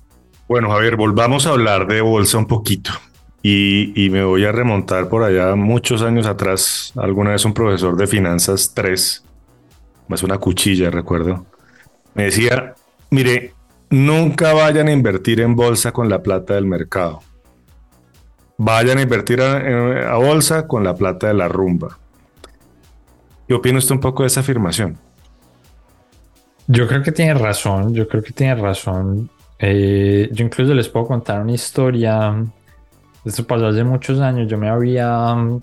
Bueno, Javier, volvamos a hablar de bolsa un poquito. Y, y me voy a remontar por allá muchos años atrás. Alguna vez un profesor de finanzas 3, más una cuchilla, recuerdo, me decía, mire, nunca vayan a invertir en bolsa con la plata del mercado. Vayan a invertir a, bolsa con la plata de la rumba. ¿Qué opina usted un poco de esa afirmación? Yo creo que tiene razón, yo creo que tiene razón. Eh, yo incluso les puedo contar una historia. Esto pasó hace muchos años. Yo me había mm,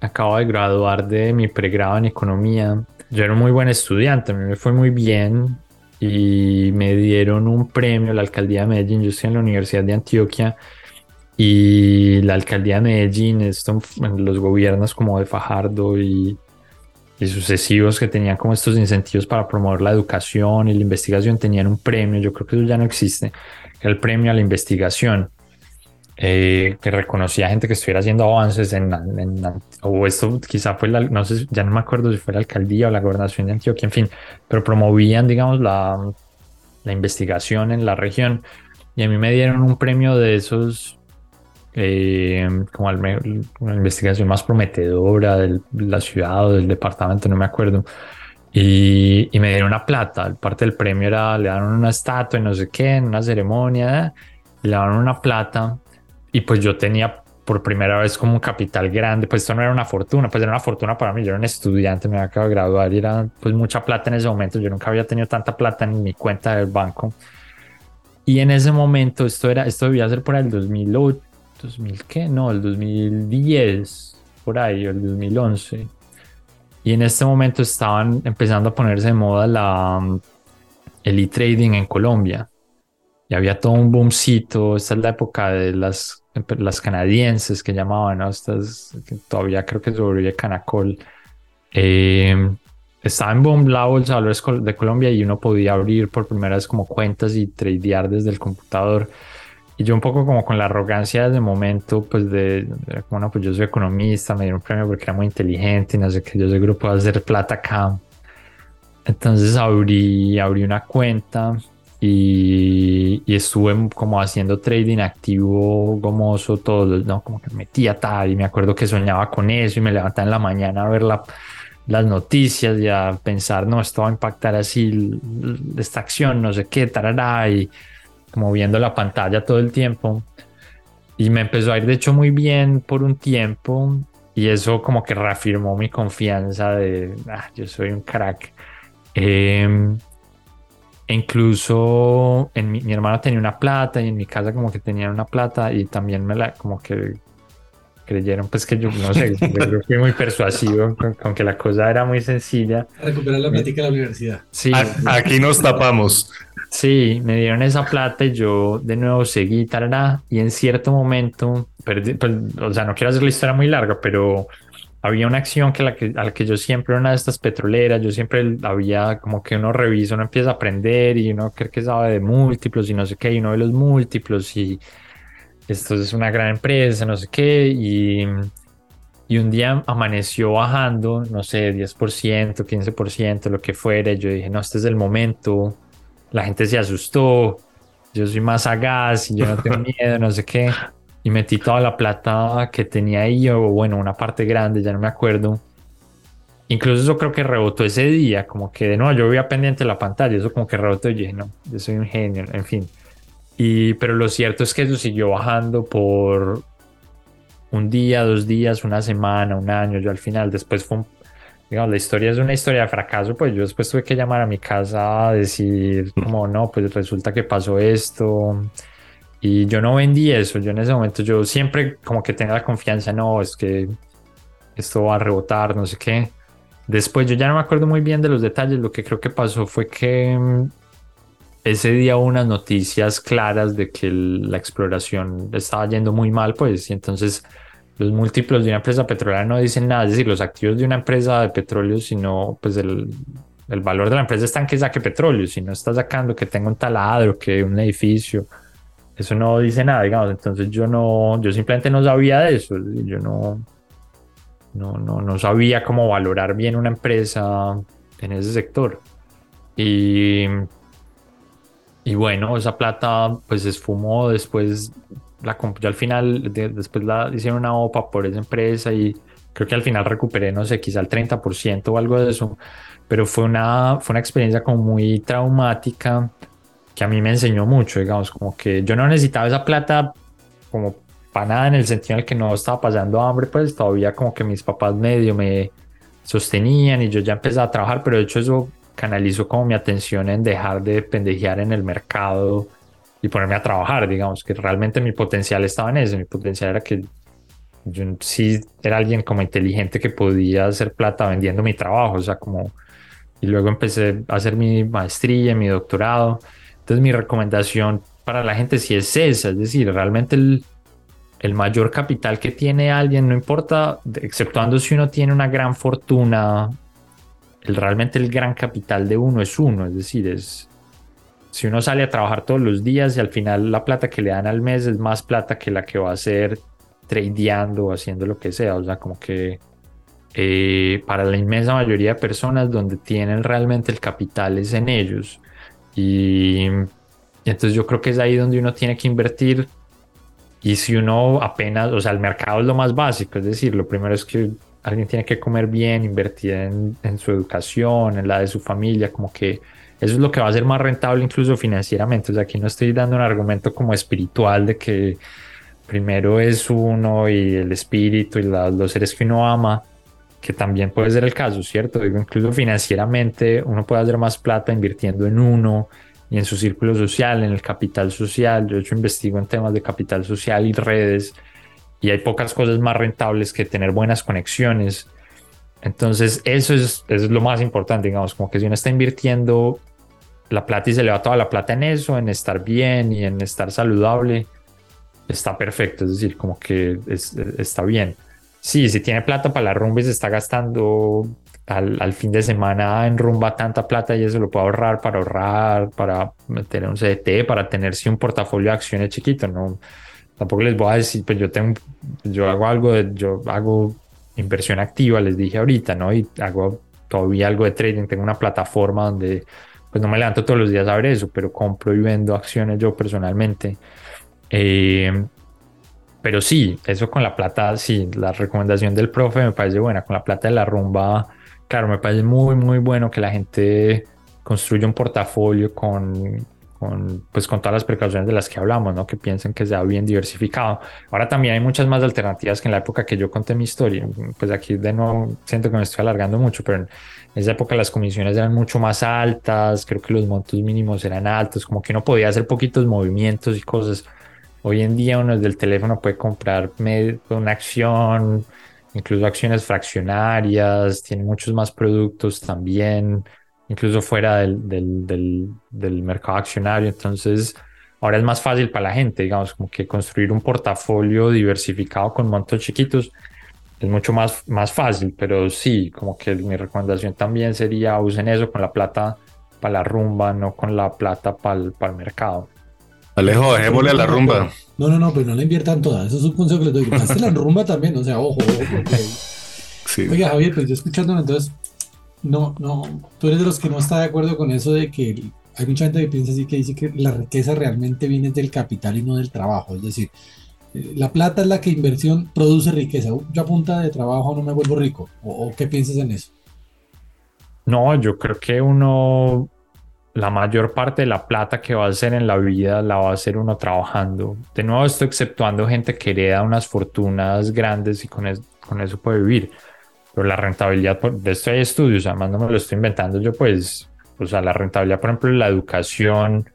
acabo de graduar de mi pregrado en economía. Yo era un muy buen estudiante, a mí me fue muy bien y me dieron un premio la alcaldía de Medellín. Yo estoy en la Universidad de Antioquia y la alcaldía de Medellín, esto, los gobiernos como de Fajardo y, sucesivos que tenían como estos incentivos para promover la educación y la investigación, tenían un premio, yo creo que eso ya no existe, el premio a la investigación, eh, que reconocía gente que estuviera haciendo avances en- o esto quizá fue la, no sé, ya no me acuerdo si fue la alcaldía o la gobernación de Antioquia, en fin, pero promovían, digamos, la, la investigación en la región. Y a mí me dieron un premio de esos eh, como al una investigación más prometedora de la ciudad o del departamento, no me acuerdo. Y, y me dieron una plata. Parte del premio era, le daron una estatua y no sé qué, en una ceremonia, le daron una plata. Y pues yo tenía por primera vez como un capital grande. Pues esto no era una fortuna, pues era una fortuna para mí. Yo era un estudiante, me acabado de graduar y era pues mucha plata en ese momento. Yo nunca había tenido tanta plata en mi cuenta del banco. Y en ese momento, esto era, esto debía ser por el 2008, 2000 qué, no, el 2010, por ahí, el 2011. Y en este momento estaban empezando a ponerse de moda la, mm, el e-trading en Colombia. Y había todo un boomcito, esta es la época de las, las canadienses que llamaban, ¿no? Estas, que todavía creo que sobrevive Canacol. Eh, estaba en boom la bolsa de valores de Colombia y uno podía abrir por primera vez como cuentas y tradear desde el computador. Y yo un poco como con la arrogancia de momento, pues de, de, bueno, pues yo soy economista, me dieron un premio porque era muy inteligente y no sé qué, yo seguro puedo hacer plata acá. Entonces abrí, abrí una cuenta y, y estuve como haciendo trading activo, gomoso, todo, ¿no? Como que metía tal y me acuerdo que soñaba con eso y me levantaba en la mañana a ver la, las noticias y a pensar, no, esto va a impactar así esta acción, no sé qué, tarará, y como viendo la pantalla todo el tiempo. Y me empezó a ir de hecho muy bien por un tiempo y eso como que reafirmó mi confianza de, ah, yo soy un crack. Em, e incluso en mi, mi hermano tenía una plata y en mi casa como que tenían una plata y también me la como que creyeron pues que yo no sé, yo fui muy persuasivo con, con que la cosa era muy sencilla. Recuperar la plática de la universidad. Sí, Aquí nos tapamos. Sí, me dieron esa plata y yo de nuevo seguí, tarara, y en cierto momento, pues, o sea, no quiero hacer la historia muy larga, pero había una acción que, la que a la que yo siempre, una de estas petroleras, yo siempre había como que uno revisa, uno empieza a aprender y uno cree que sabe de múltiplos y no sé qué, y uno ve los múltiplos y esto es una gran empresa, no sé qué, y, y un día amaneció bajando, no sé, 10%, 15%, lo que fuera, y yo dije, no, este es el momento, la gente se asustó, yo soy más sagaz y yo no tengo miedo, no sé qué y metí toda la plata que tenía ahí, o bueno, una parte grande, ya no me acuerdo. Incluso eso creo que rebotó ese día, como que de nuevo yo veía pendiente la pantalla, eso como que rebotó y dije, no, yo soy un genio, en fin. Y, pero lo cierto es que eso siguió bajando por un día, dos días, una semana, un año. Yo al final, después fue un, digamos, la historia es una historia de fracaso, pues yo después tuve que llamar a mi casa a decir, como no, pues resulta que pasó esto y yo no vendí eso, yo en ese momento, yo siempre como que tenía la confianza, no, es que esto va a rebotar, no sé qué. Después yo ya no me acuerdo muy bien de los detalles, lo que creo que pasó fue que mm, ese día hubo unas noticias claras de que la exploración estaba yendo muy mal, pues, y entonces los múltiplos de una empresa petrolera no dicen nada, es decir, los activos de una empresa de petróleo, sino pues el, el valor de la empresa está en que saque petróleo, si no está sacando que tenga un taladro, que un edificio, eso no dice nada, digamos. Entonces yo no, yo simplemente no sabía de eso. Yo no, no, no, no sabía cómo valorar bien una empresa en ese sector. Y, y bueno, esa plata pues se esfumó. Después la yo al final, después la hicieron una OPA por esa empresa y creo que al final recuperé, no sé, quizá el 30% o algo de eso. Pero fue una, fue una experiencia como muy traumática que a mí me enseñó mucho, digamos, como que yo no necesitaba esa plata como para nada en el sentido en el que no estaba pasando hambre, pues todavía como que mis papás medio me sostenían y yo ya empezaba a trabajar, pero de hecho eso canalizó como mi atención en dejar de pendejear en el mercado y ponerme a trabajar, digamos, que realmente mi potencial estaba en eso, mi potencial era que yo sí era alguien como inteligente que podía hacer plata vendiendo mi trabajo, o sea, como... Y luego empecé a hacer mi maestría, mi doctorado. Entonces mi recomendación para la gente sí es esa, es decir, realmente el, el mayor capital que tiene alguien, no importa, exceptuando si uno tiene una gran fortuna, el, realmente el gran capital de uno es uno, es decir, es si uno sale a trabajar todos los días y al final la plata que le dan al mes es más plata que la que va a hacer tradeando o haciendo lo que sea, o sea, como que eh, para la inmensa mayoría de personas donde tienen realmente el capital es en ellos y, entonces yo creo que es ahí donde uno tiene que invertir. Y si uno apenas, o sea, el mercado es lo más básico, es decir, lo primero es que alguien tiene que comer bien, invertir en, en su educación, en la de su familia, como que eso es lo que va a ser más rentable incluso financieramente. O sea, aquí no estoy dando un argumento como espiritual de que primero es uno y el espíritu y los seres que uno ama, que también puede ser el caso, ¿cierto? Digo, incluso financieramente uno puede hacer más plata invirtiendo en uno y en su círculo social, en el capital social. Yo de hecho investigo en temas de capital social y redes y hay pocas cosas más rentables que tener buenas conexiones. Entonces eso es, eso es lo más importante, digamos, como que si uno está invirtiendo la plata y se le va toda la plata en eso, en estar bien y en estar saludable, está perfecto, es decir, como que está bien sí, si tiene plata para la rumba y se está gastando al, fin de semana en rumba tanta plata y eso lo puede ahorrar para ahorrar, para meter un CDT, para tener un portafolio de acciones chiquito, ¿no? Tampoco les voy a decir, pues yo tengo, yo hago algo de, yo hago inversión activa, les dije ahorita, ¿no? Y hago todavía algo de trading, tengo una plataforma donde pues no me levanto todos los días a ver eso, pero compro y vendo acciones yo personalmente. Eh, pero sí, eso con la plata, sí, la recomendación del profe me parece buena. Con la plata de la rumba, claro, me parece muy, muy bueno que la gente construya un portafolio con, con, pues, con todas las precauciones de las que hablamos, ¿no? Que piensen que sea bien diversificado. Ahora también hay muchas más alternativas que en la época que yo conté mi historia. Pues aquí de nuevo siento que me estoy alargando mucho, pero en esa época las comisiones eran mucho más altas, creo que los montos mínimos eran altos, como que uno podía hacer poquitos movimientos y cosas Hoy en día uno desde el teléfono puede comprar una acción, incluso acciones fraccionarias, tiene muchos más productos también, incluso fuera del, del, del, mercado accionario. Entonces, ahora es más fácil para la gente, digamos, como que construir un portafolio diversificado con montos chiquitos. Es mucho más, más fácil, pero sí, como que mi recomendación también sería usen eso con la plata para la rumba, no con la plata para el, para el mercado. Alejo, dejémosle a la rumba. No, no, no, pero no la inviertan todas. Eso es un consejo que les doy. Gaste la rumba también, o sea, ojo, ojo. Porque... Sí. Oiga, Javier, pues yo escuchándome, entonces, no, no, tú eres de los que no está de acuerdo con eso de que hay mucha gente que piensa así que dice que la riqueza realmente viene del capital y no del trabajo. Es decir, la plata es la que inversión produce riqueza. Yo a punta de trabajo no me vuelvo rico. ¿O, qué piensas en eso? No, yo creo que uno, la mayor parte de la plata que va a hacer en la vida la va a hacer uno trabajando. De nuevo, estoy exceptuando gente que hereda unas fortunas grandes y con, es- con eso puede vivir. Pero la rentabilidad, de esto hay estudios, además no me lo estoy inventando yo, pues, o sea, la rentabilidad, por ejemplo, la educación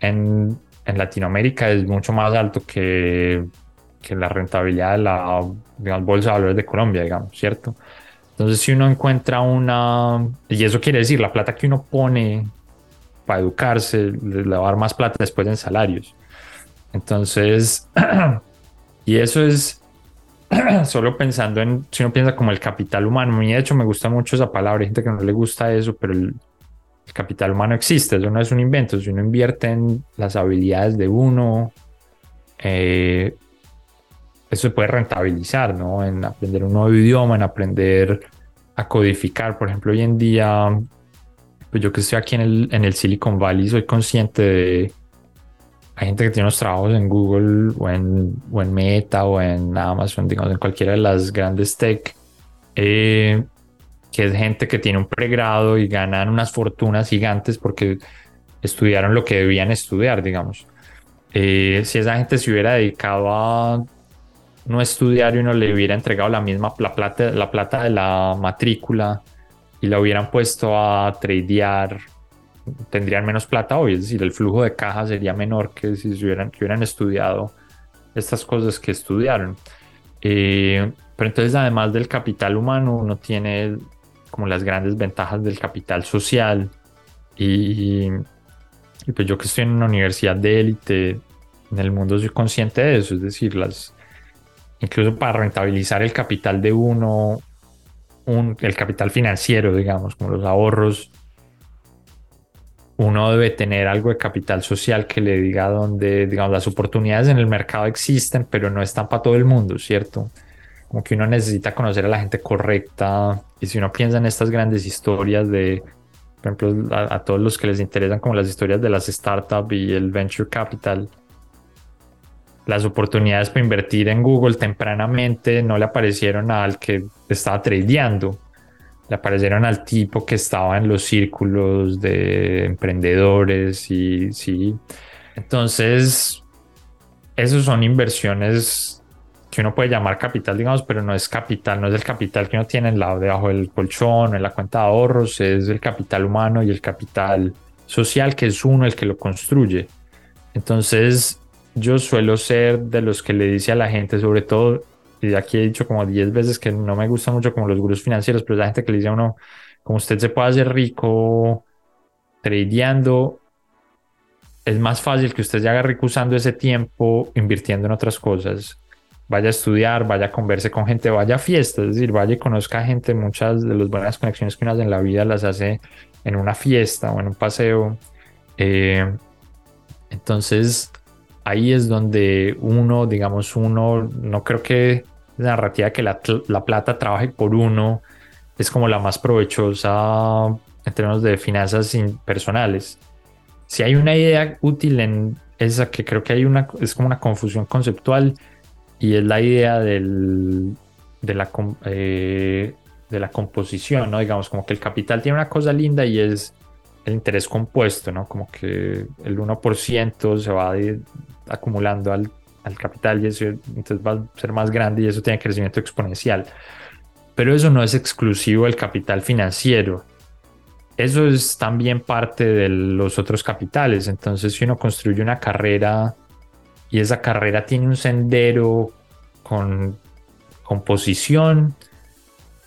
en, en Latinoamérica es mucho más alto que, que la rentabilidad de la digamos, bolsa de valores de Colombia, digamos, ¿cierto? Entonces, si uno encuentra una, y eso quiere decir, la plata que uno pone para educarse, le va a dar más plata después en salarios. Entonces, y eso es solo pensando en, si uno piensa como el capital humano, mí de hecho me gusta mucho esa palabra, hay gente que no le gusta eso, pero el, el capital humano existe, eso no es un invento, si uno invierte en las habilidades de uno, eh, eso se puede rentabilizar, ¿no? En aprender un nuevo idioma, en aprender a codificar. Por ejemplo, hoy en día, pues yo que estoy aquí en el, en el Silicon Valley, soy consciente de... Hay gente que tiene unos trabajos en Google o en, o en Meta o en Amazon, digamos, en cualquiera de las grandes tech, eh, que es gente que tiene un pregrado y ganan unas fortunas gigantes porque estudiaron lo que debían estudiar, digamos. Eh, si esa gente se hubiera dedicado a no estudiar y uno le hubiera entregado la misma la plata, la plata de la matrícula y la hubieran puesto a tradear, tendrían menos plata hoy, es decir, el flujo de caja sería menor que si se hubieran, estudiado estas cosas que estudiaron. Eh, pero entonces, además del capital humano, uno tiene como las grandes ventajas del capital social y, y pues yo que estoy en una universidad de élite en el mundo soy consciente de eso, es decir, las, incluso para rentabilizar el capital de uno, un, el capital financiero, digamos, como los ahorros, uno debe tener algo de capital social que le diga dónde, digamos, las oportunidades en el mercado existen, pero no están para todo el mundo, ¿cierto? Como que uno necesita conocer a la gente correcta. Y si uno piensa en estas grandes historias de, por ejemplo, a, a todos los que les interesan como las historias de las startups y el venture capital, las oportunidades para invertir en Google tempranamente no le aparecieron al que estaba tradeando, le aparecieron al tipo que estaba en los círculos de emprendedores y sí. Entonces, esos son inversiones que uno puede llamar capital, digamos, pero no es capital, no es el capital que uno tiene en la, debajo del colchón en la cuenta de ahorros, es el capital humano y el capital social, que es uno el que lo construye. Entonces, yo suelo ser de los que le dice a la gente, sobre todo, y aquí he dicho como 10 veces que no me gusta mucho como los gurús financieros, pero es la gente que le dice a uno, como usted se puede hacer rico tradeando, es más fácil que usted se haga rico usando ese tiempo invirtiendo en otras cosas. Vaya a estudiar, vaya a converse con gente, vaya a fiestas, es decir, vaya y conozca gente. Muchas de las buenas conexiones que uno hace en la vida las hace en una fiesta o en un paseo. Eh, entonces, ahí es donde uno, digamos, uno, no creo que la narrativa que la, la, plata trabaje por uno es como la más provechosa en términos de finanzas personales. Si hay una idea útil en esa que creo que hay una, es como una confusión conceptual y es la idea del, de, la, eh, de la composición, ¿no? Digamos, como que el capital tiene una cosa linda y es el interés compuesto, ¿no? Como que el 1% se va de, acumulando al, al, capital y eso entonces va a ser más grande y eso tiene crecimiento exponencial. Pero eso no es exclusivo del capital financiero. Eso es también parte de los otros capitales. Entonces, si uno construye una carrera y esa carrera tiene un sendero con composición,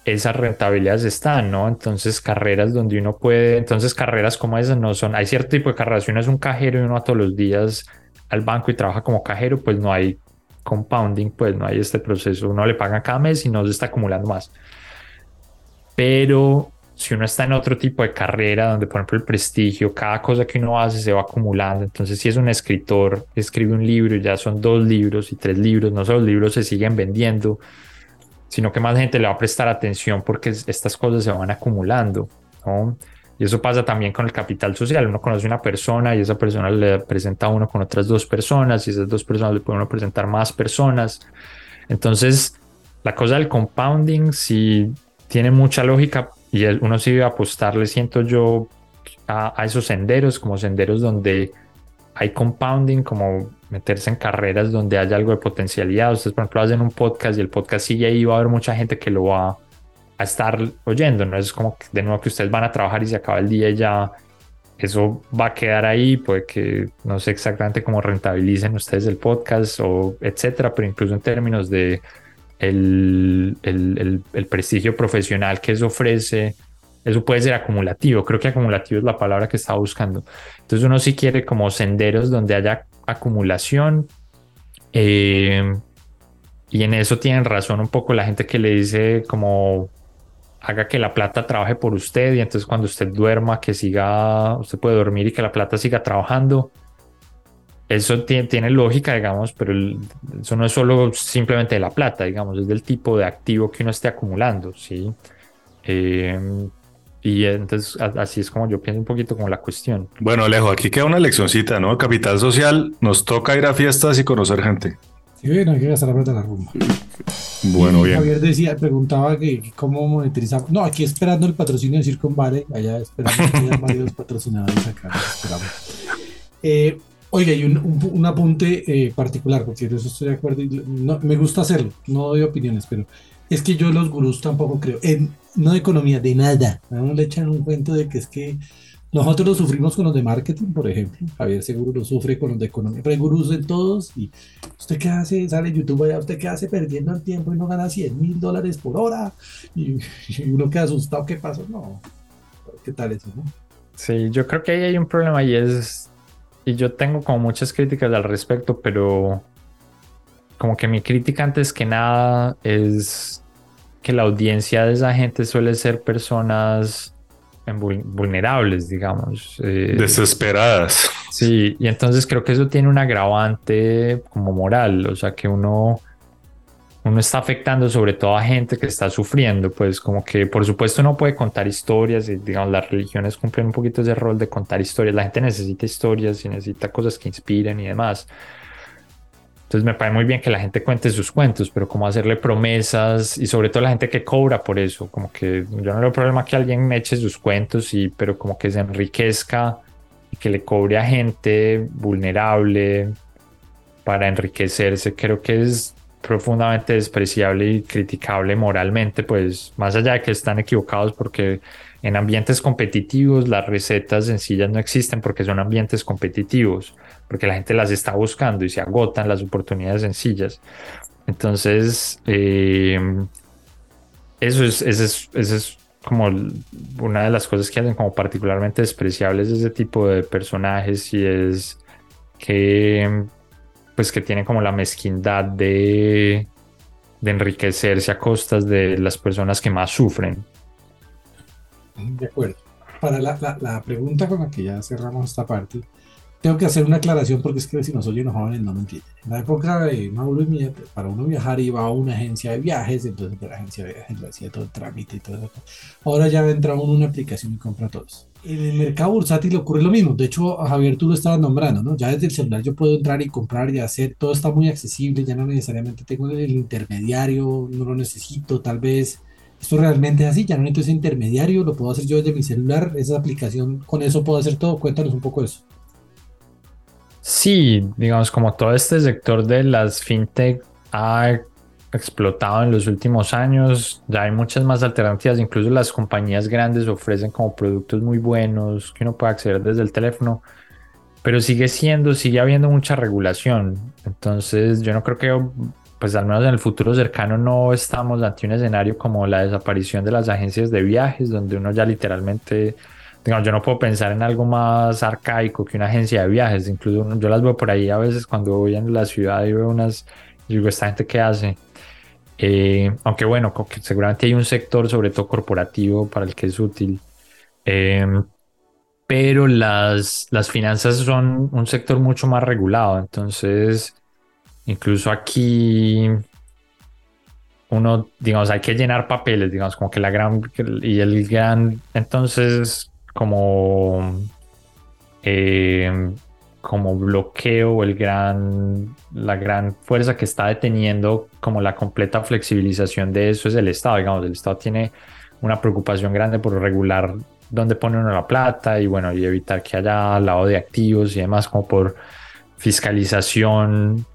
esas rentabilidades están, ¿no? Entonces, carreras donde uno puede, entonces carreras como esas no son, hay cierto tipo de carreras, si uno es un cajero y uno va todos los días al banco y trabaja como cajero, pues no hay compounding, pues no hay este proceso, uno le paga cada mes y no se está acumulando más. Pero si uno está en otro tipo de carrera donde, por ejemplo, el prestigio, cada cosa que uno hace se va acumulando. Entonces, si es un escritor, escribe un libro ya son dos libros y tres libros, no solo los libros se siguen vendiendo, sino que más gente le va a prestar atención porque estas cosas se van acumulando. ¿no? Y eso pasa también con el capital social. Uno conoce una persona y esa persona le presenta a uno con otras dos personas y esas dos personas le pueden presentar más personas. Entonces, la cosa del compounding sí tiene mucha lógica y uno sí debe apostarle, siento yo, a, esos senderos, como senderos donde hay compounding, como meterse en carreras donde haya algo de potencialidad. Ustedes, por ejemplo, hacen un podcast y el podcast sigue ahí, va a haber mucha gente que lo va a estar oyendo. No es como que de nuevo que ustedes van a trabajar y se acaba el día y ya eso va a quedar ahí, puede que no sé exactamente cómo rentabilicen ustedes el podcast o etcétera, pero incluso en términos de el, el, el, prestigio profesional que eso ofrece, eso puede ser acumulativo. Creo que acumulativo es la palabra que estaba buscando. Entonces uno sí quiere como senderos donde haya acumulación. Eh, y en eso tienen razón un poco la gente que le dice como haga que la plata trabaje por usted y entonces cuando usted duerma que siga, usted puede dormir y que la plata siga trabajando eso tiene, lógica, digamos, pero eso no es solo simplemente de la plata, digamos, es del tipo de activo que uno esté acumulando, ¿sí? Eh, y entonces así es como yo pienso un poquito como la cuestión. Bueno, Alejo, aquí queda una leccioncita, ¿no? Capital social, nos toca ir a fiestas y conocer gente. Sí, bueno, hay que gastar la plata en la rumba. Bueno, bien. Javier decía, preguntaba que cómo monetizamos. No, aquí esperando el patrocinio de Circon Valley, allá esperando que haya varios patrocinadores acá. Esperamos. Eh, Oiga, y un, apunte eh, particular, porque de eso estoy de acuerdo, no, me gusta hacerlo, no doy opiniones, pero es que yo los gurús tampoco creo, en, no de economía, de nada. No le echan un cuento de que es que nosotros lo sufrimos con los de marketing, por ejemplo. Javier seguro lo sufre con los de economía, pero hay gurús en todos. ¿Y usted qué hace? Sale YouTube allá, usted qué hace perdiendo el tiempo y no gana 100 mil dólares por hora. Y, uno queda asustado, ¿qué pasó? No, ¿qué tal eso? Sí, yo creo que ahí hay un problema y es y yo tengo como muchas críticas al respecto, pero como que mi crítica antes que nada es que la audiencia de esa gente suele ser personas vulnerables, digamos. Eh, Desesperadas. Sí, y entonces creo que eso tiene un agravante como moral, o sea que uno uno está afectando sobre todo a gente que está sufriendo, pues como que por supuesto uno puede contar historias y digamos las religiones cumplen un poquito ese rol de contar historias, la gente necesita historias y necesita cosas que inspiren y demás. Entonces me parece muy bien que la gente cuente sus cuentos, pero como hacerle promesas y sobre todo la gente que cobra por eso, como que yo no veo problema que alguien me eche sus cuentos y pero como que se enriquezca y que le cobre a gente vulnerable para enriquecerse, creo que es profundamente despreciable y criticable moralmente, pues más allá de que están equivocados porque en ambientes competitivos las recetas sencillas no existen porque son ambientes competitivos, porque la gente las está buscando y se agotan las oportunidades sencillas. Entonces, eh, eso, es, eso, es, eso es como una de las cosas que hacen como particularmente despreciables ese tipo de personajes y es que pues que tiene como la mezquindad de, de enriquecerse a costas de las personas que más sufren. De acuerdo. Para la, la, pregunta con la que ya cerramos esta parte, tengo que hacer una aclaración porque es que si nos oyen los jóvenes no me entienden. En la época de Mauro y mía, para uno viajar iba a una agencia de viajes, entonces la agencia de viajes le hacía todo el trámite y todo eso. Ahora ya entra uno en una aplicación y compra todos. En el mercado bursátil ocurre lo mismo. De hecho, Javier tú lo estabas nombrando, ¿no? Ya desde el celular yo puedo entrar y comprar y hacer, todo está muy accesible, ya no necesariamente tengo el intermediario, no lo necesito, tal vez. Esto realmente es así, ya no necesito ese intermediario, lo puedo hacer yo desde mi celular, esa aplicación, con eso puedo hacer todo. Cuéntanos un poco eso. Sí, digamos, como todo este sector de las fintech ha explotado en los últimos años, ya hay muchas más alternativas, incluso las compañías grandes ofrecen como productos muy buenos que uno puede acceder desde el teléfono, pero sigue siendo, sigue habiendo mucha regulación. Entonces, yo no creo que, pues al menos en el futuro cercano, no estamos ante un escenario como la desaparición de las agencias de viajes, donde uno ya literalmente digamos, yo no puedo pensar en algo más arcaico que una agencia de viajes. Incluso yo las veo por ahí a veces cuando voy en la ciudad y veo unas digo, esta gente qué hace. Eh, aunque bueno, seguramente hay un sector, sobre todo corporativo, para el que es útil. Em, pero las, las finanzas son un sector mucho más regulado. Entonces, incluso aquí uno, digamos, hay que llenar papeles, digamos, como que la gran, y el gran, entonces, como, eh, como bloqueo o el gran, la gran fuerza que está deteniendo como la completa flexibilización de eso es el Estado, digamos, el Estado tiene una preocupación grande por regular dónde pone uno la plata y bueno, y evitar que haya lavado de activos y demás, como por fiscalización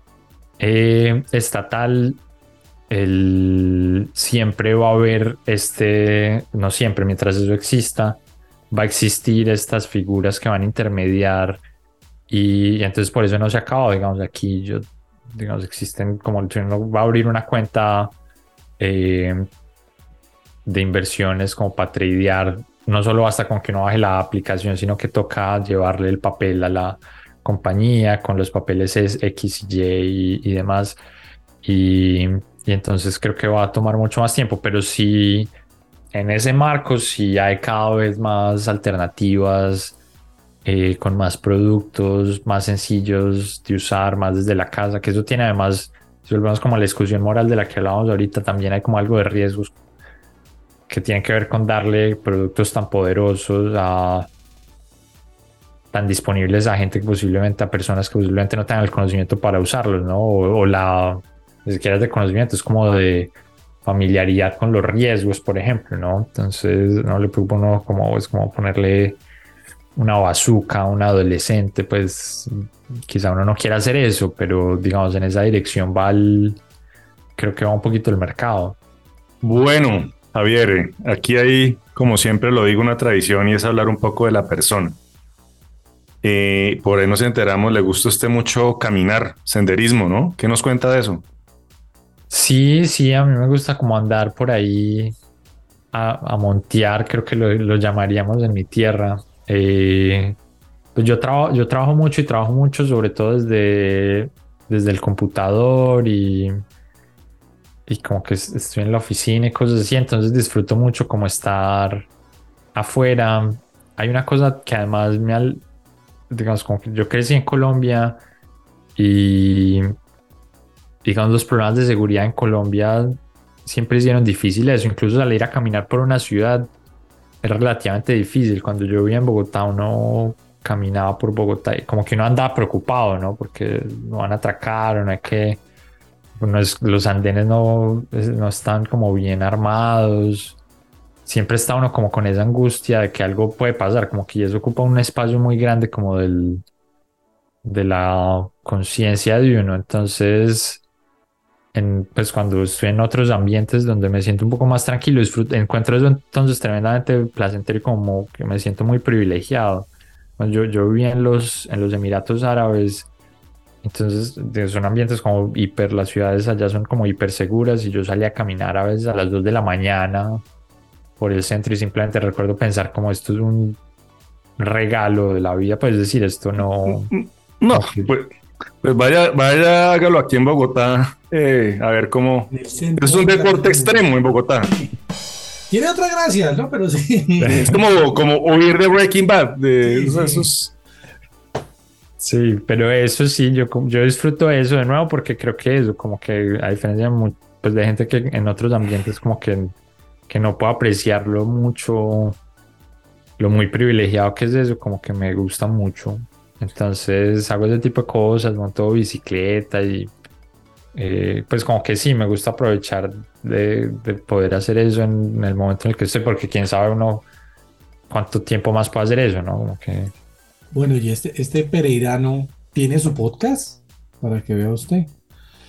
eh, estatal. El, siempre va a haber este, no siempre, mientras eso exista, va a existir estas figuras que van a intermediar y, entonces por eso no se acabado, digamos, aquí yo, digamos, existen como uno va a abrir una cuenta eh, de inversiones como para tradear, no solo basta con que uno baje la aplicación, sino que toca llevarle el papel a la compañía con los papeles X y Y y demás. Y, y entonces creo que va a tomar mucho más tiempo, pero sí, en ese marco sí hay cada vez más alternativas eh, con más productos, más sencillos de usar, más desde la casa, que eso tiene además, si volvemos como a la discusión moral de la que hablábamos ahorita, también hay como algo de riesgos que tienen que ver con darle productos tan poderosos a tan disponibles a gente que posiblemente a personas que posiblemente no tengan el conocimiento para usarlos, ¿no? o la ni siquiera es de conocimiento, es como de familiaridad con los riesgos, por ejemplo, ¿no? Entonces, no le preocupa uno como, es como ponerle una bazooka a un adolescente, pues quizá uno no quiera hacer eso, pero digamos en esa dirección va el, creo que va un poquito el mercado. Bueno, Javier, aquí hay, como siempre lo digo, una tradición y es hablar un poco de la persona. Eh, por ahí nos enteramos, le gusta a usted mucho caminar, senderismo, ¿no? ¿Qué nos cuenta de eso? Sí, sí, a mí me gusta como andar por ahí a, montear, creo que lo, llamaríamos en mi tierra. Eh, pues yo, trabajo, yo trabajo mucho y trabajo mucho, sobre todo desde, desde el computador y, y como que estoy en la oficina y cosas así, entonces disfruto mucho como estar afuera. Hay una cosa que además me, digamos, como que yo crecí en Colombia y digamos, los problemas de seguridad en Colombia siempre hicieron difíciles eso. Incluso salir a caminar por una ciudad era relativamente difícil. Cuando yo vivía en Bogotá, uno caminaba por Bogotá y como que uno andaba preocupado, ¿no? Porque no van a atracar no hay que... los andenes no, no están como bien armados. Siempre está uno como con esa angustia de que algo puede pasar, como que eso ocupa un espacio muy grande como del, de la conciencia de uno. Entonces, pues cuando estoy en otros ambientes donde me siento un poco más tranquilo, disfruto, encuentro eso entonces tremendamente placentero y como que me siento muy privilegiado. Yo, yo viví en los, en los Emiratos Árabes, entonces son ambientes como hiper, las ciudades allá son como hiper seguras y yo salía a caminar a veces a las 2 de la mañana por el centro y simplemente recuerdo pensar como esto es un regalo de la vida, pues decir, esto no... No, pues, pues vaya, vaya, hágalo aquí en Bogotá. Eh, a ver cómo. Es un deporte extremo en Bogotá. Tiene otra gracia, ¿no? Pero sí. Es como, como huir de Breaking Bad. De sí, esos. Sí, pero eso sí, yo, yo disfruto eso de nuevo porque creo que eso, como que a diferencia de, pues de gente que en otros ambientes, como que, que no puedo apreciarlo mucho, lo muy privilegiado que es eso, como que me gusta mucho. Entonces hago ese tipo de cosas, monto bicicleta y eh, pues como que sí, me gusta aprovechar de, poder hacer eso en, el momento en el que estoy, porque quién sabe uno cuánto tiempo más puede hacer eso, ¿no? Como que... Bueno, y este, este Pereirano tiene su podcast para que vea usted.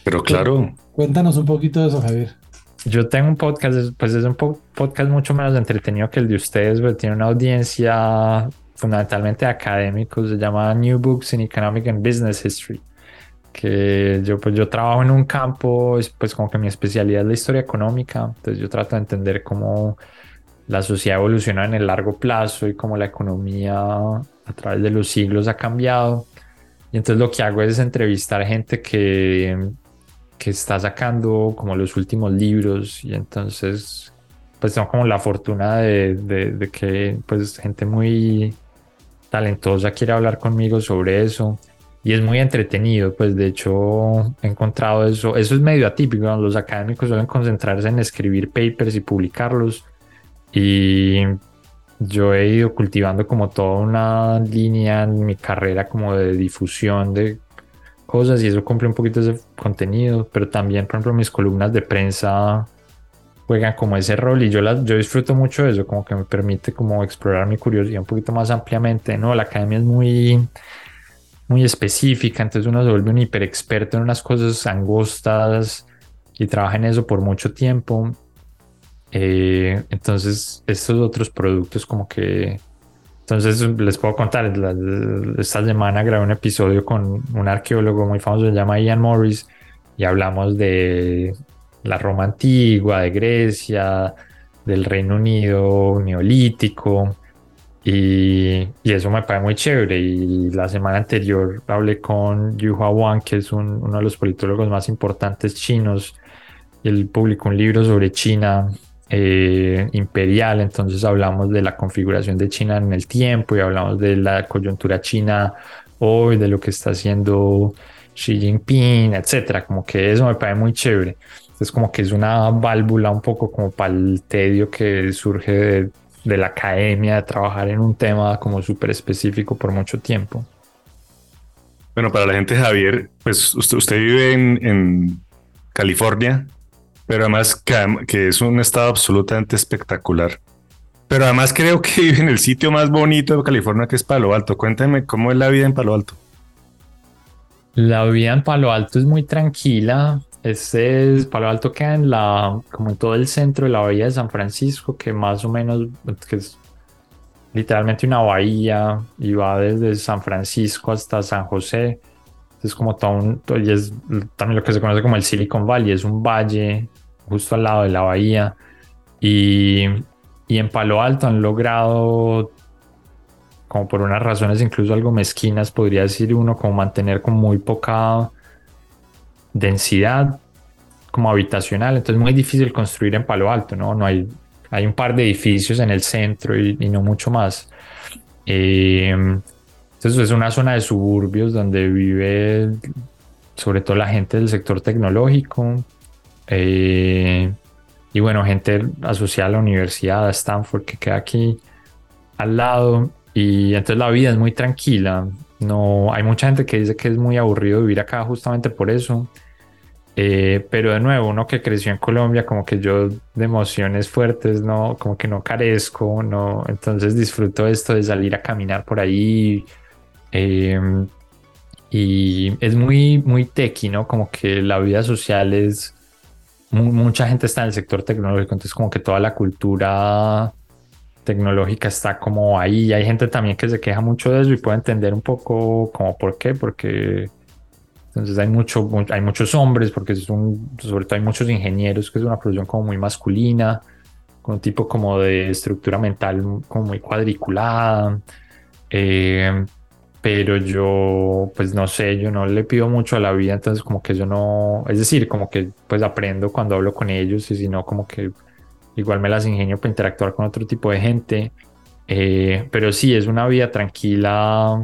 Pero claro. Cuéntanos un poquito de eso, Javier. Yo tengo un podcast, pues es un podcast mucho menos entretenido que el de ustedes, pero tiene una audiencia fundamentalmente académico, se llama New Books in Economic and Business History que yo pues yo trabajo en un campo, pues como que mi especialidad es la historia económica, entonces yo trato de entender cómo la sociedad evoluciona en el largo plazo y cómo la economía a través de los siglos ha cambiado. Y entonces lo que hago es entrevistar gente que, que está sacando como los últimos libros y entonces pues tengo como la fortuna de, de, de que pues gente muy talentosa quiere hablar conmigo sobre eso. Y es muy entretenido, pues de hecho he encontrado eso, eso es medio atípico, los académicos suelen concentrarse en escribir papers y publicarlos. Y yo he ido cultivando como toda una línea en mi carrera como de difusión de cosas y eso cumple un poquito ese contenido, pero también por ejemplo mis columnas de prensa juegan como ese rol y yo, las, yo disfruto mucho de eso, como que me permite como explorar mi curiosidad un poquito más ampliamente, ¿no? La academia es muy muy específica, entonces uno se vuelve un hiper experto en unas cosas angostas y trabaja en eso por mucho tiempo. Eh, entonces, estos otros productos como que... Entonces, les puedo contar, esta semana grabé un episodio con un arqueólogo muy famoso, se llama Ian Morris, y hablamos de la Roma antigua, de Grecia, del Reino Unido neolítico, y, eso me parece muy chévere. Y la semana anterior hablé con Yu Hua Wang, que es uno de los politólogos más importantes chinos. Y él publicó un libro sobre China eh, imperial. Entonces hablamos de la configuración de China en el tiempo y hablamos de la coyuntura china hoy, de lo que está haciendo Xi Jinping, etcétera. Como que eso me parece muy chévere. Es como que es una válvula un poco como para el tedio que surge de de la academia, de trabajar en un tema como súper específico por mucho tiempo. Bueno, para la gente, Javier, pues usted, vive en, California, pero además que, es un estado absolutamente espectacular. Pero además creo que vive en el sitio más bonito de California, que es Palo Alto. Cuéntame cómo es la vida en Palo Alto. La vida en Palo Alto es muy tranquila. Este es Palo Alto queda en la, como en todo el centro de la bahía de San Francisco, que más o menos, que es literalmente una bahía y va desde San Francisco hasta San José. Es como todo un, y es también lo que se conoce como el Silicon Valley, es un valle justo al lado de la bahía. Y, y en Palo Alto han logrado, como por unas razones incluso algo mezquinas, podría decir uno, como mantener con muy poca densidad como habitacional, entonces es muy difícil construir en Palo Alto, ¿no? No hay, hay un par de edificios en el centro y, no mucho más. Eh, entonces es una zona de suburbios donde vive sobre todo la gente del sector tecnológico eh, y bueno, gente asociada a la universidad, a Stanford, que queda aquí al lado y entonces la vida es muy tranquila. No, hay mucha gente que dice que es muy aburrido vivir acá justamente por eso. Eh, pero de nuevo, uno que creció en Colombia, como que yo de emociones fuertes, no, como que no carezco, no, entonces disfruto esto de salir a caminar por ahí. Em, y es muy, muy tequi, ¿no? Como que la vida social es, mucha gente está en el sector tecnológico, entonces como que toda la cultura tecnológica está como ahí. Hay gente también que se queja mucho de eso y puede entender un poco como por qué, porque entonces hay, mucho, hay muchos hombres, porque es un, sobre todo hay muchos ingenieros, que es una profesión como muy masculina, con un tipo como de estructura mental como muy cuadriculada. Eh, pero yo, pues no sé, yo no le pido mucho a la vida, entonces como que yo no, es decir, como que pues aprendo cuando hablo con ellos y si no, como que igual me las ingenio para interactuar con otro tipo de gente. Eh, pero sí, es una vida tranquila,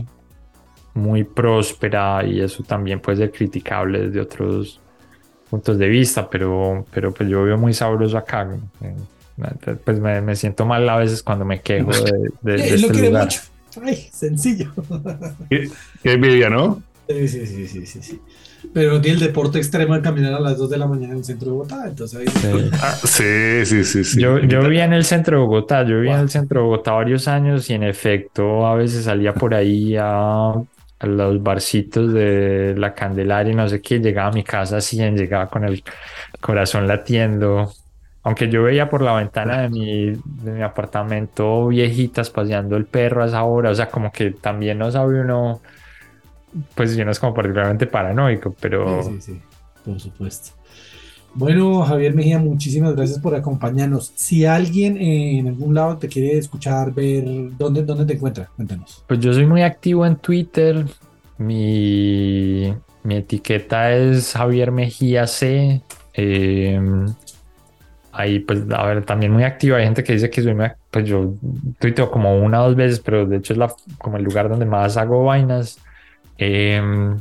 muy próspera y eso también puede ser criticable desde otros puntos de vista, pero, pero pues yo veo muy sabroso acá. Eh, pues me, siento mal a veces cuando me quejo de, de, este lugar. Ay, sencillo. Qué, qué envidia, ¿no? Sí, sí, sí, sí, sí. Pero tiene el deporte extremo de caminar a las 2 de la mañana en el centro de Bogotá, entonces ahí... Sí, ah, sí, sí, sí, Yo, yo vivía en el centro de Bogotá, yo vivía en el centro de Bogotá varios años y en efecto a veces salía por ahí a, a los barcitos de la Candelaria y no sé qué, llegaba a mi casa así, llegaba con el corazón latiendo. Aunque yo veía por la ventana de mi, de mi apartamento viejitas paseando el perro a esa hora, o sea, como que también no sabe uno pues yo no es como particularmente paranoico, pero... Sí, sí, sí, por supuesto. Bueno, Javier Mejía, muchísimas gracias por acompañarnos. Si alguien en algún lado te quiere escuchar, ver, ¿dónde, dónde te encuentra? Cuéntanos. Pues yo soy muy activo en Twitter. Mi, mi etiqueta es Javier Mejía C. Eh, ahí, pues, a ver, también muy activa. Hay gente que dice que soy, pues yo tuiteo como una o dos veces, pero de hecho es la, como el lugar donde más hago vainas. Em,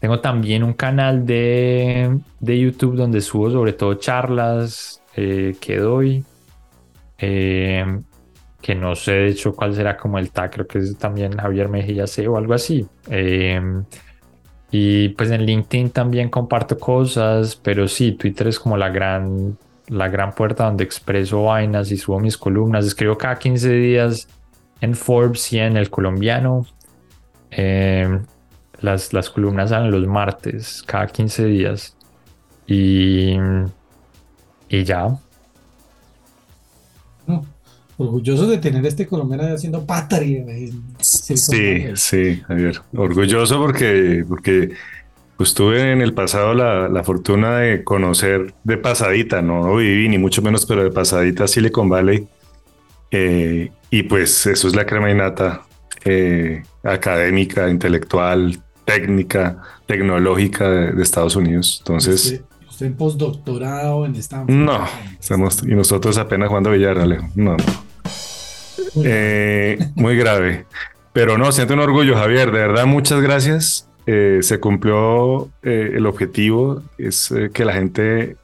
tengo también un canal de, de, YouTube donde subo sobre todo charlas eh, que doy. Em, que no sé de hecho cuál será como el tag, creo que es también Javier Mejía C o algo así. Em, y pues en LinkedIn también comparto cosas, pero sí, Twitter es como la gran, la gran puerta donde expreso vainas y subo mis columnas. Escribo cada 15 días en Forbes y en El Colombiano. Las, las columnas salen los martes, cada 15 días. Y, y ya. orgulloso de tener este colombiano haciendo patria. Sí, sí, Javier. Orgulloso porque, porque pues, tuve en el pasado la, la, fortuna de conocer de pasadita, no viví ni mucho menos, pero de pasadita Silicon Valley. Eh, y pues eso es la crema innata eh, académica, intelectual, técnica, tecnológica de, Estados Unidos. Entonces... Usted, en postdoctorado en Stanford. No, estamos, y nosotros apenas jugando billar, Alejo. No, eh, muy grave. Pero no, siento un orgullo, Javier. De verdad, muchas gracias. Eh, se cumplió eh, el objetivo, es que la gente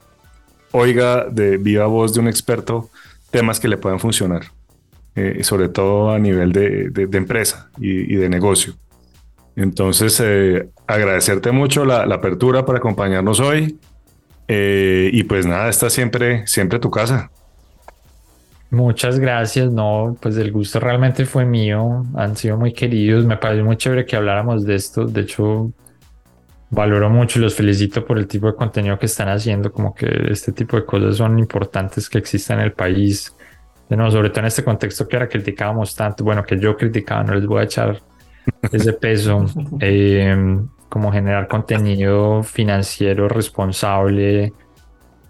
oiga de viva voz de un experto temas que le puedan funcionar, sobre todo a nivel de, de, empresa y, y, de negocio. Entonces, agradecerte mucho la, la, apertura para acompañarnos hoy. y pues nada, está siempre, siempre tu casa. Muchas gracias, no, pues el gusto realmente fue mío, han sido muy queridos, me parece muy chévere que habláramos de esto, de hecho valoro mucho y los felicito por el tipo de contenido que están haciendo, como que este tipo de cosas son importantes que existan en el país, no, sobre todo en este contexto que ahora criticábamos tanto, bueno, que yo criticaba, no les voy a echar ese peso, eh, como generar contenido financiero responsable,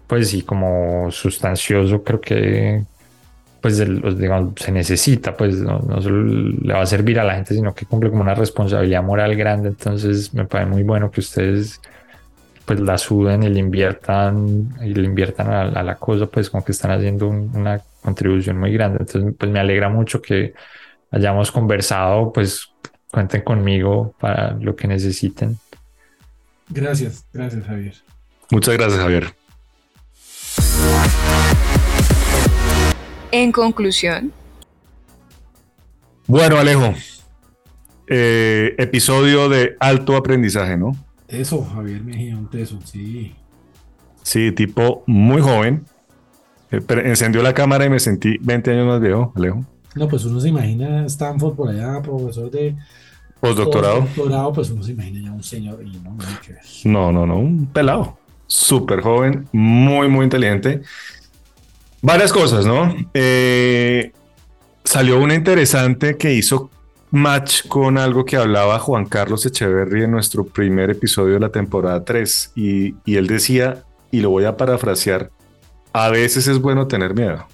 pues sí, como sustancioso, creo que pues digamos, se necesita, pues no, solo le va a servir a la gente, sino que cumple como una responsabilidad moral grande. Entonces me parece muy bueno que ustedes pues la suden y le inviertan y le inviertan a, la cosa, pues como que están haciendo una contribución muy grande. Entonces pues me alegra mucho que hayamos conversado, pues cuenten conmigo para lo que necesiten. Gracias, gracias Javier. Muchas gracias Javier. En conclusión. Bueno, Alejo, eh, episodio de alto aprendizaje, ¿no? Eso, Javier Mejía, un teso, sí. Sí, tipo muy joven. Eh, encendió la cámara y me sentí 20 años más viejo, Alejo. No, pues uno se imagina Stanford por allá, profesor de postdoctorado. Postdoctorado, pues uno se imagina ya un señor y no, no, no, no, un pelado. Súper joven, muy, muy inteligente. Varias cosas, ¿no? Eh, salió una interesante que hizo match con algo que hablaba Juan Carlos Echeverry en nuestro primer episodio de la temporada 3 y, él decía, y lo voy a parafrasear, a veces es bueno tener miedo.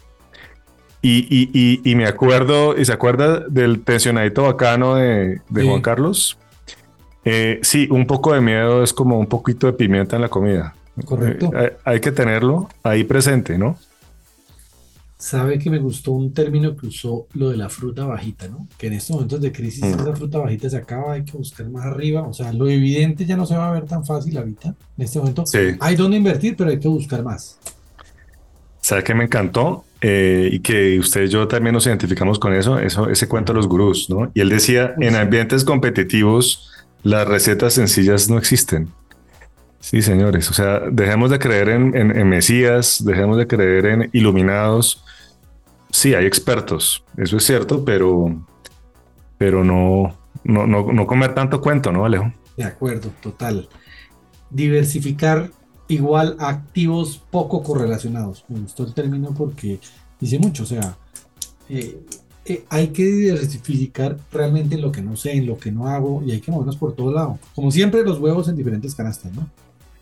Y, me acuerdo, y se acuerda del pensionadito bacano de, Juan Carlos. Eh, sí, un poco de miedo es como un poquito de pimienta en la comida. Correcto. Eh, hay que tenerlo ahí presente, ¿no? sabe que me gustó un término que usó lo de la fruta bajita, ¿no? Que en estos momentos de crisis mm. esa fruta bajita se acaba, hay que buscar más arriba, o sea, lo evidente ya no se va a ver tan fácil ahorita, en este momento. Sí. Hay donde invertir, pero hay que buscar más. ¿Sabe que me encantó? Eh, y que usted y yo también nos identificamos con eso, eso ese cuento de los gurús, ¿no? Y él decía, en ambientes competitivos, las recetas sencillas no existen. Sí, señores, o sea, dejemos de creer en, en Mesías, dejemos de creer en iluminados, sí, hay expertos, eso es cierto, pero, pero no, no, no, comer tanto cuento, ¿no, Alejo? De acuerdo, total. Diversificar igual activos poco correlacionados. Me gustó el término porque dice mucho, o sea, eh, eh, hay que diversificar realmente en lo que no sé, en lo que no hago y hay que movernos por todo lado. Como siempre, los huevos en diferentes canastas, ¿no?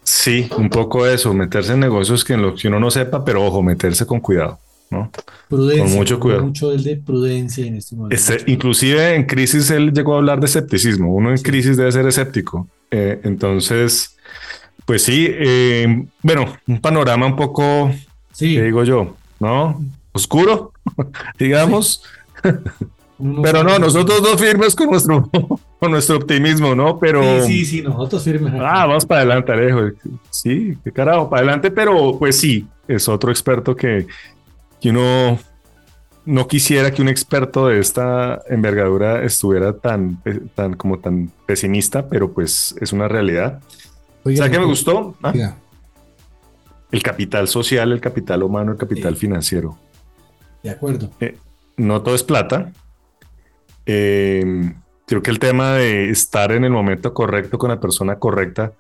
Sí, un poco eso, meterse en negocios que en que uno no sepa, pero ojo, meterse con cuidado. Prudencia, con mucho cuidado. Mucho el de prudencia en este momento. Este, inclusive en crisis él llegó a hablar de escepticismo. Uno en crisis debe ser escéptico. Eh, entonces, pues sí, eh, bueno, un panorama un poco, Sí, ¿qué digo yo? ¿No? Oscuro, digamos. Pero no, nosotros dos firmes con nuestro, con nuestro optimismo, ¿no? Pero... Sí, sí, sí, nosotros firmes. Ah, vamos para adelante, Alejo. Sí, qué carajo, para adelante, pero pues sí, es otro experto que, que uno no quisiera que un experto de esta envergadura estuviera tan, eh, tan como tan pesimista, pero pues es una realidad. Oiga, ¿Sabes qué me gustó? Ah, el capital social, el capital humano, el capital financiero. de acuerdo. no todo es plata. Eh, creo que el tema de estar en el momento correcto con la persona correcta,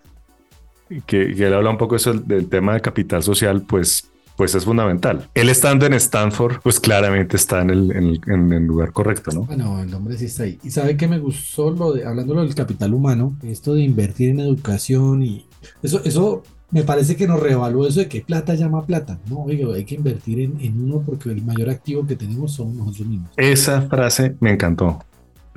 que, que él habla un poco de eso, del tema de capital social, pues, pues es fundamental. Él estando en Stanford, pues claramente está en el, en el- en el lugar correcto, ¿no? Bueno, el hombre sí está ahí. Y sabe que me gustó lo de, hablando del capital humano, esto de invertir en educación y eso, eso me parece que nos reevaluó eso de que plata llama plata. No, oiga, hay que invertir en, en uno porque el mayor activo que tenemos somos nosotros mismos. Esa frase me encantó.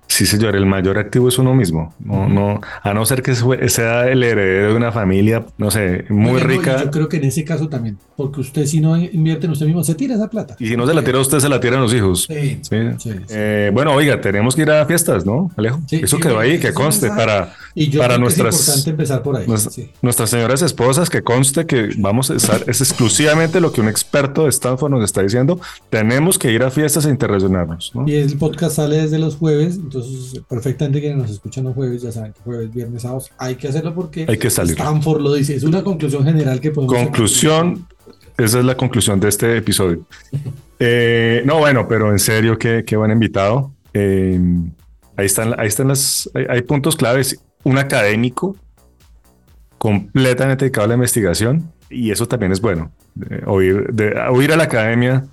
Sí, señor, el mayor activo es uno mismo. No, no, a no ser que sea el heredero de una familia, no sé, muy rica. yo creo que en ese caso también, porque usted si no invierte en usted mismo, se tira esa plata. Y si no se la tira a usted, se la tiran los hijos. Sí, Sí. sí, sí. Eh, bueno, oiga, tenemos que ir a fiestas, ¿no, Alejo? Sí, Eso quedó ahí, que conste para Y yo para creo que nuestras- es importante empezar por ahí. nuestra- nuestras señoras esposas, que conste que vamos a estar, es exclusivamente lo que un experto de Stanford nos está diciendo. Tenemos que ir a fiestas e interrelacionarnos, ¿no? Y el podcast sale desde los jueves, entonces perfectamente quienes nos escuchan los jueves, ya saben que jueves, viernes, sábados, hay que hacerlo porque Hay que salir. Stanford lo dice, es una conclusión general que podemos. Conclusión, esa es la conclusión de este episodio. Eh, no, bueno, pero en serio, qué, qué buen invitado. Eh, ahí están, ahí están las, hay, hay puntos claves. Un académico completamente dedicado a la investigación y eso también es bueno. Eh, oír, de, oír a la academia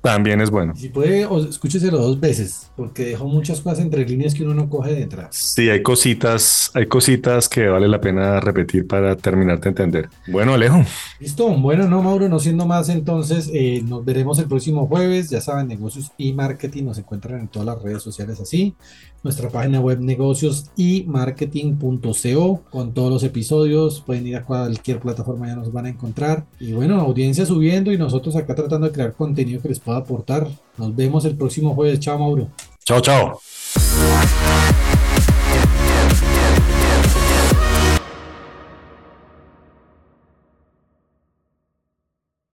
también es bueno. Si puede, escúcheselo dos veces, porque dejó muchas cosas entre líneas que uno no coge detrás. Sí, hay cositas, hay cositas que vale la pena repetir para terminar de entender. Bueno, Alejo, Listo, bueno, no, Mauro, no siendo más, entonces eh, nos veremos el próximo jueves. Ya saben, negocios y marketing nos encuentran en todas las redes sociales así. Nuestra página web negocios y marketing.co con todos los episodios. Pueden ir a cualquier plataforma, ya nos van a encontrar. Y bueno, audiencia subiendo y nosotros acá tratando de crear contenido que les pueda aportar. Nos vemos el próximo jueves. Chao, Mauro. chao, chao.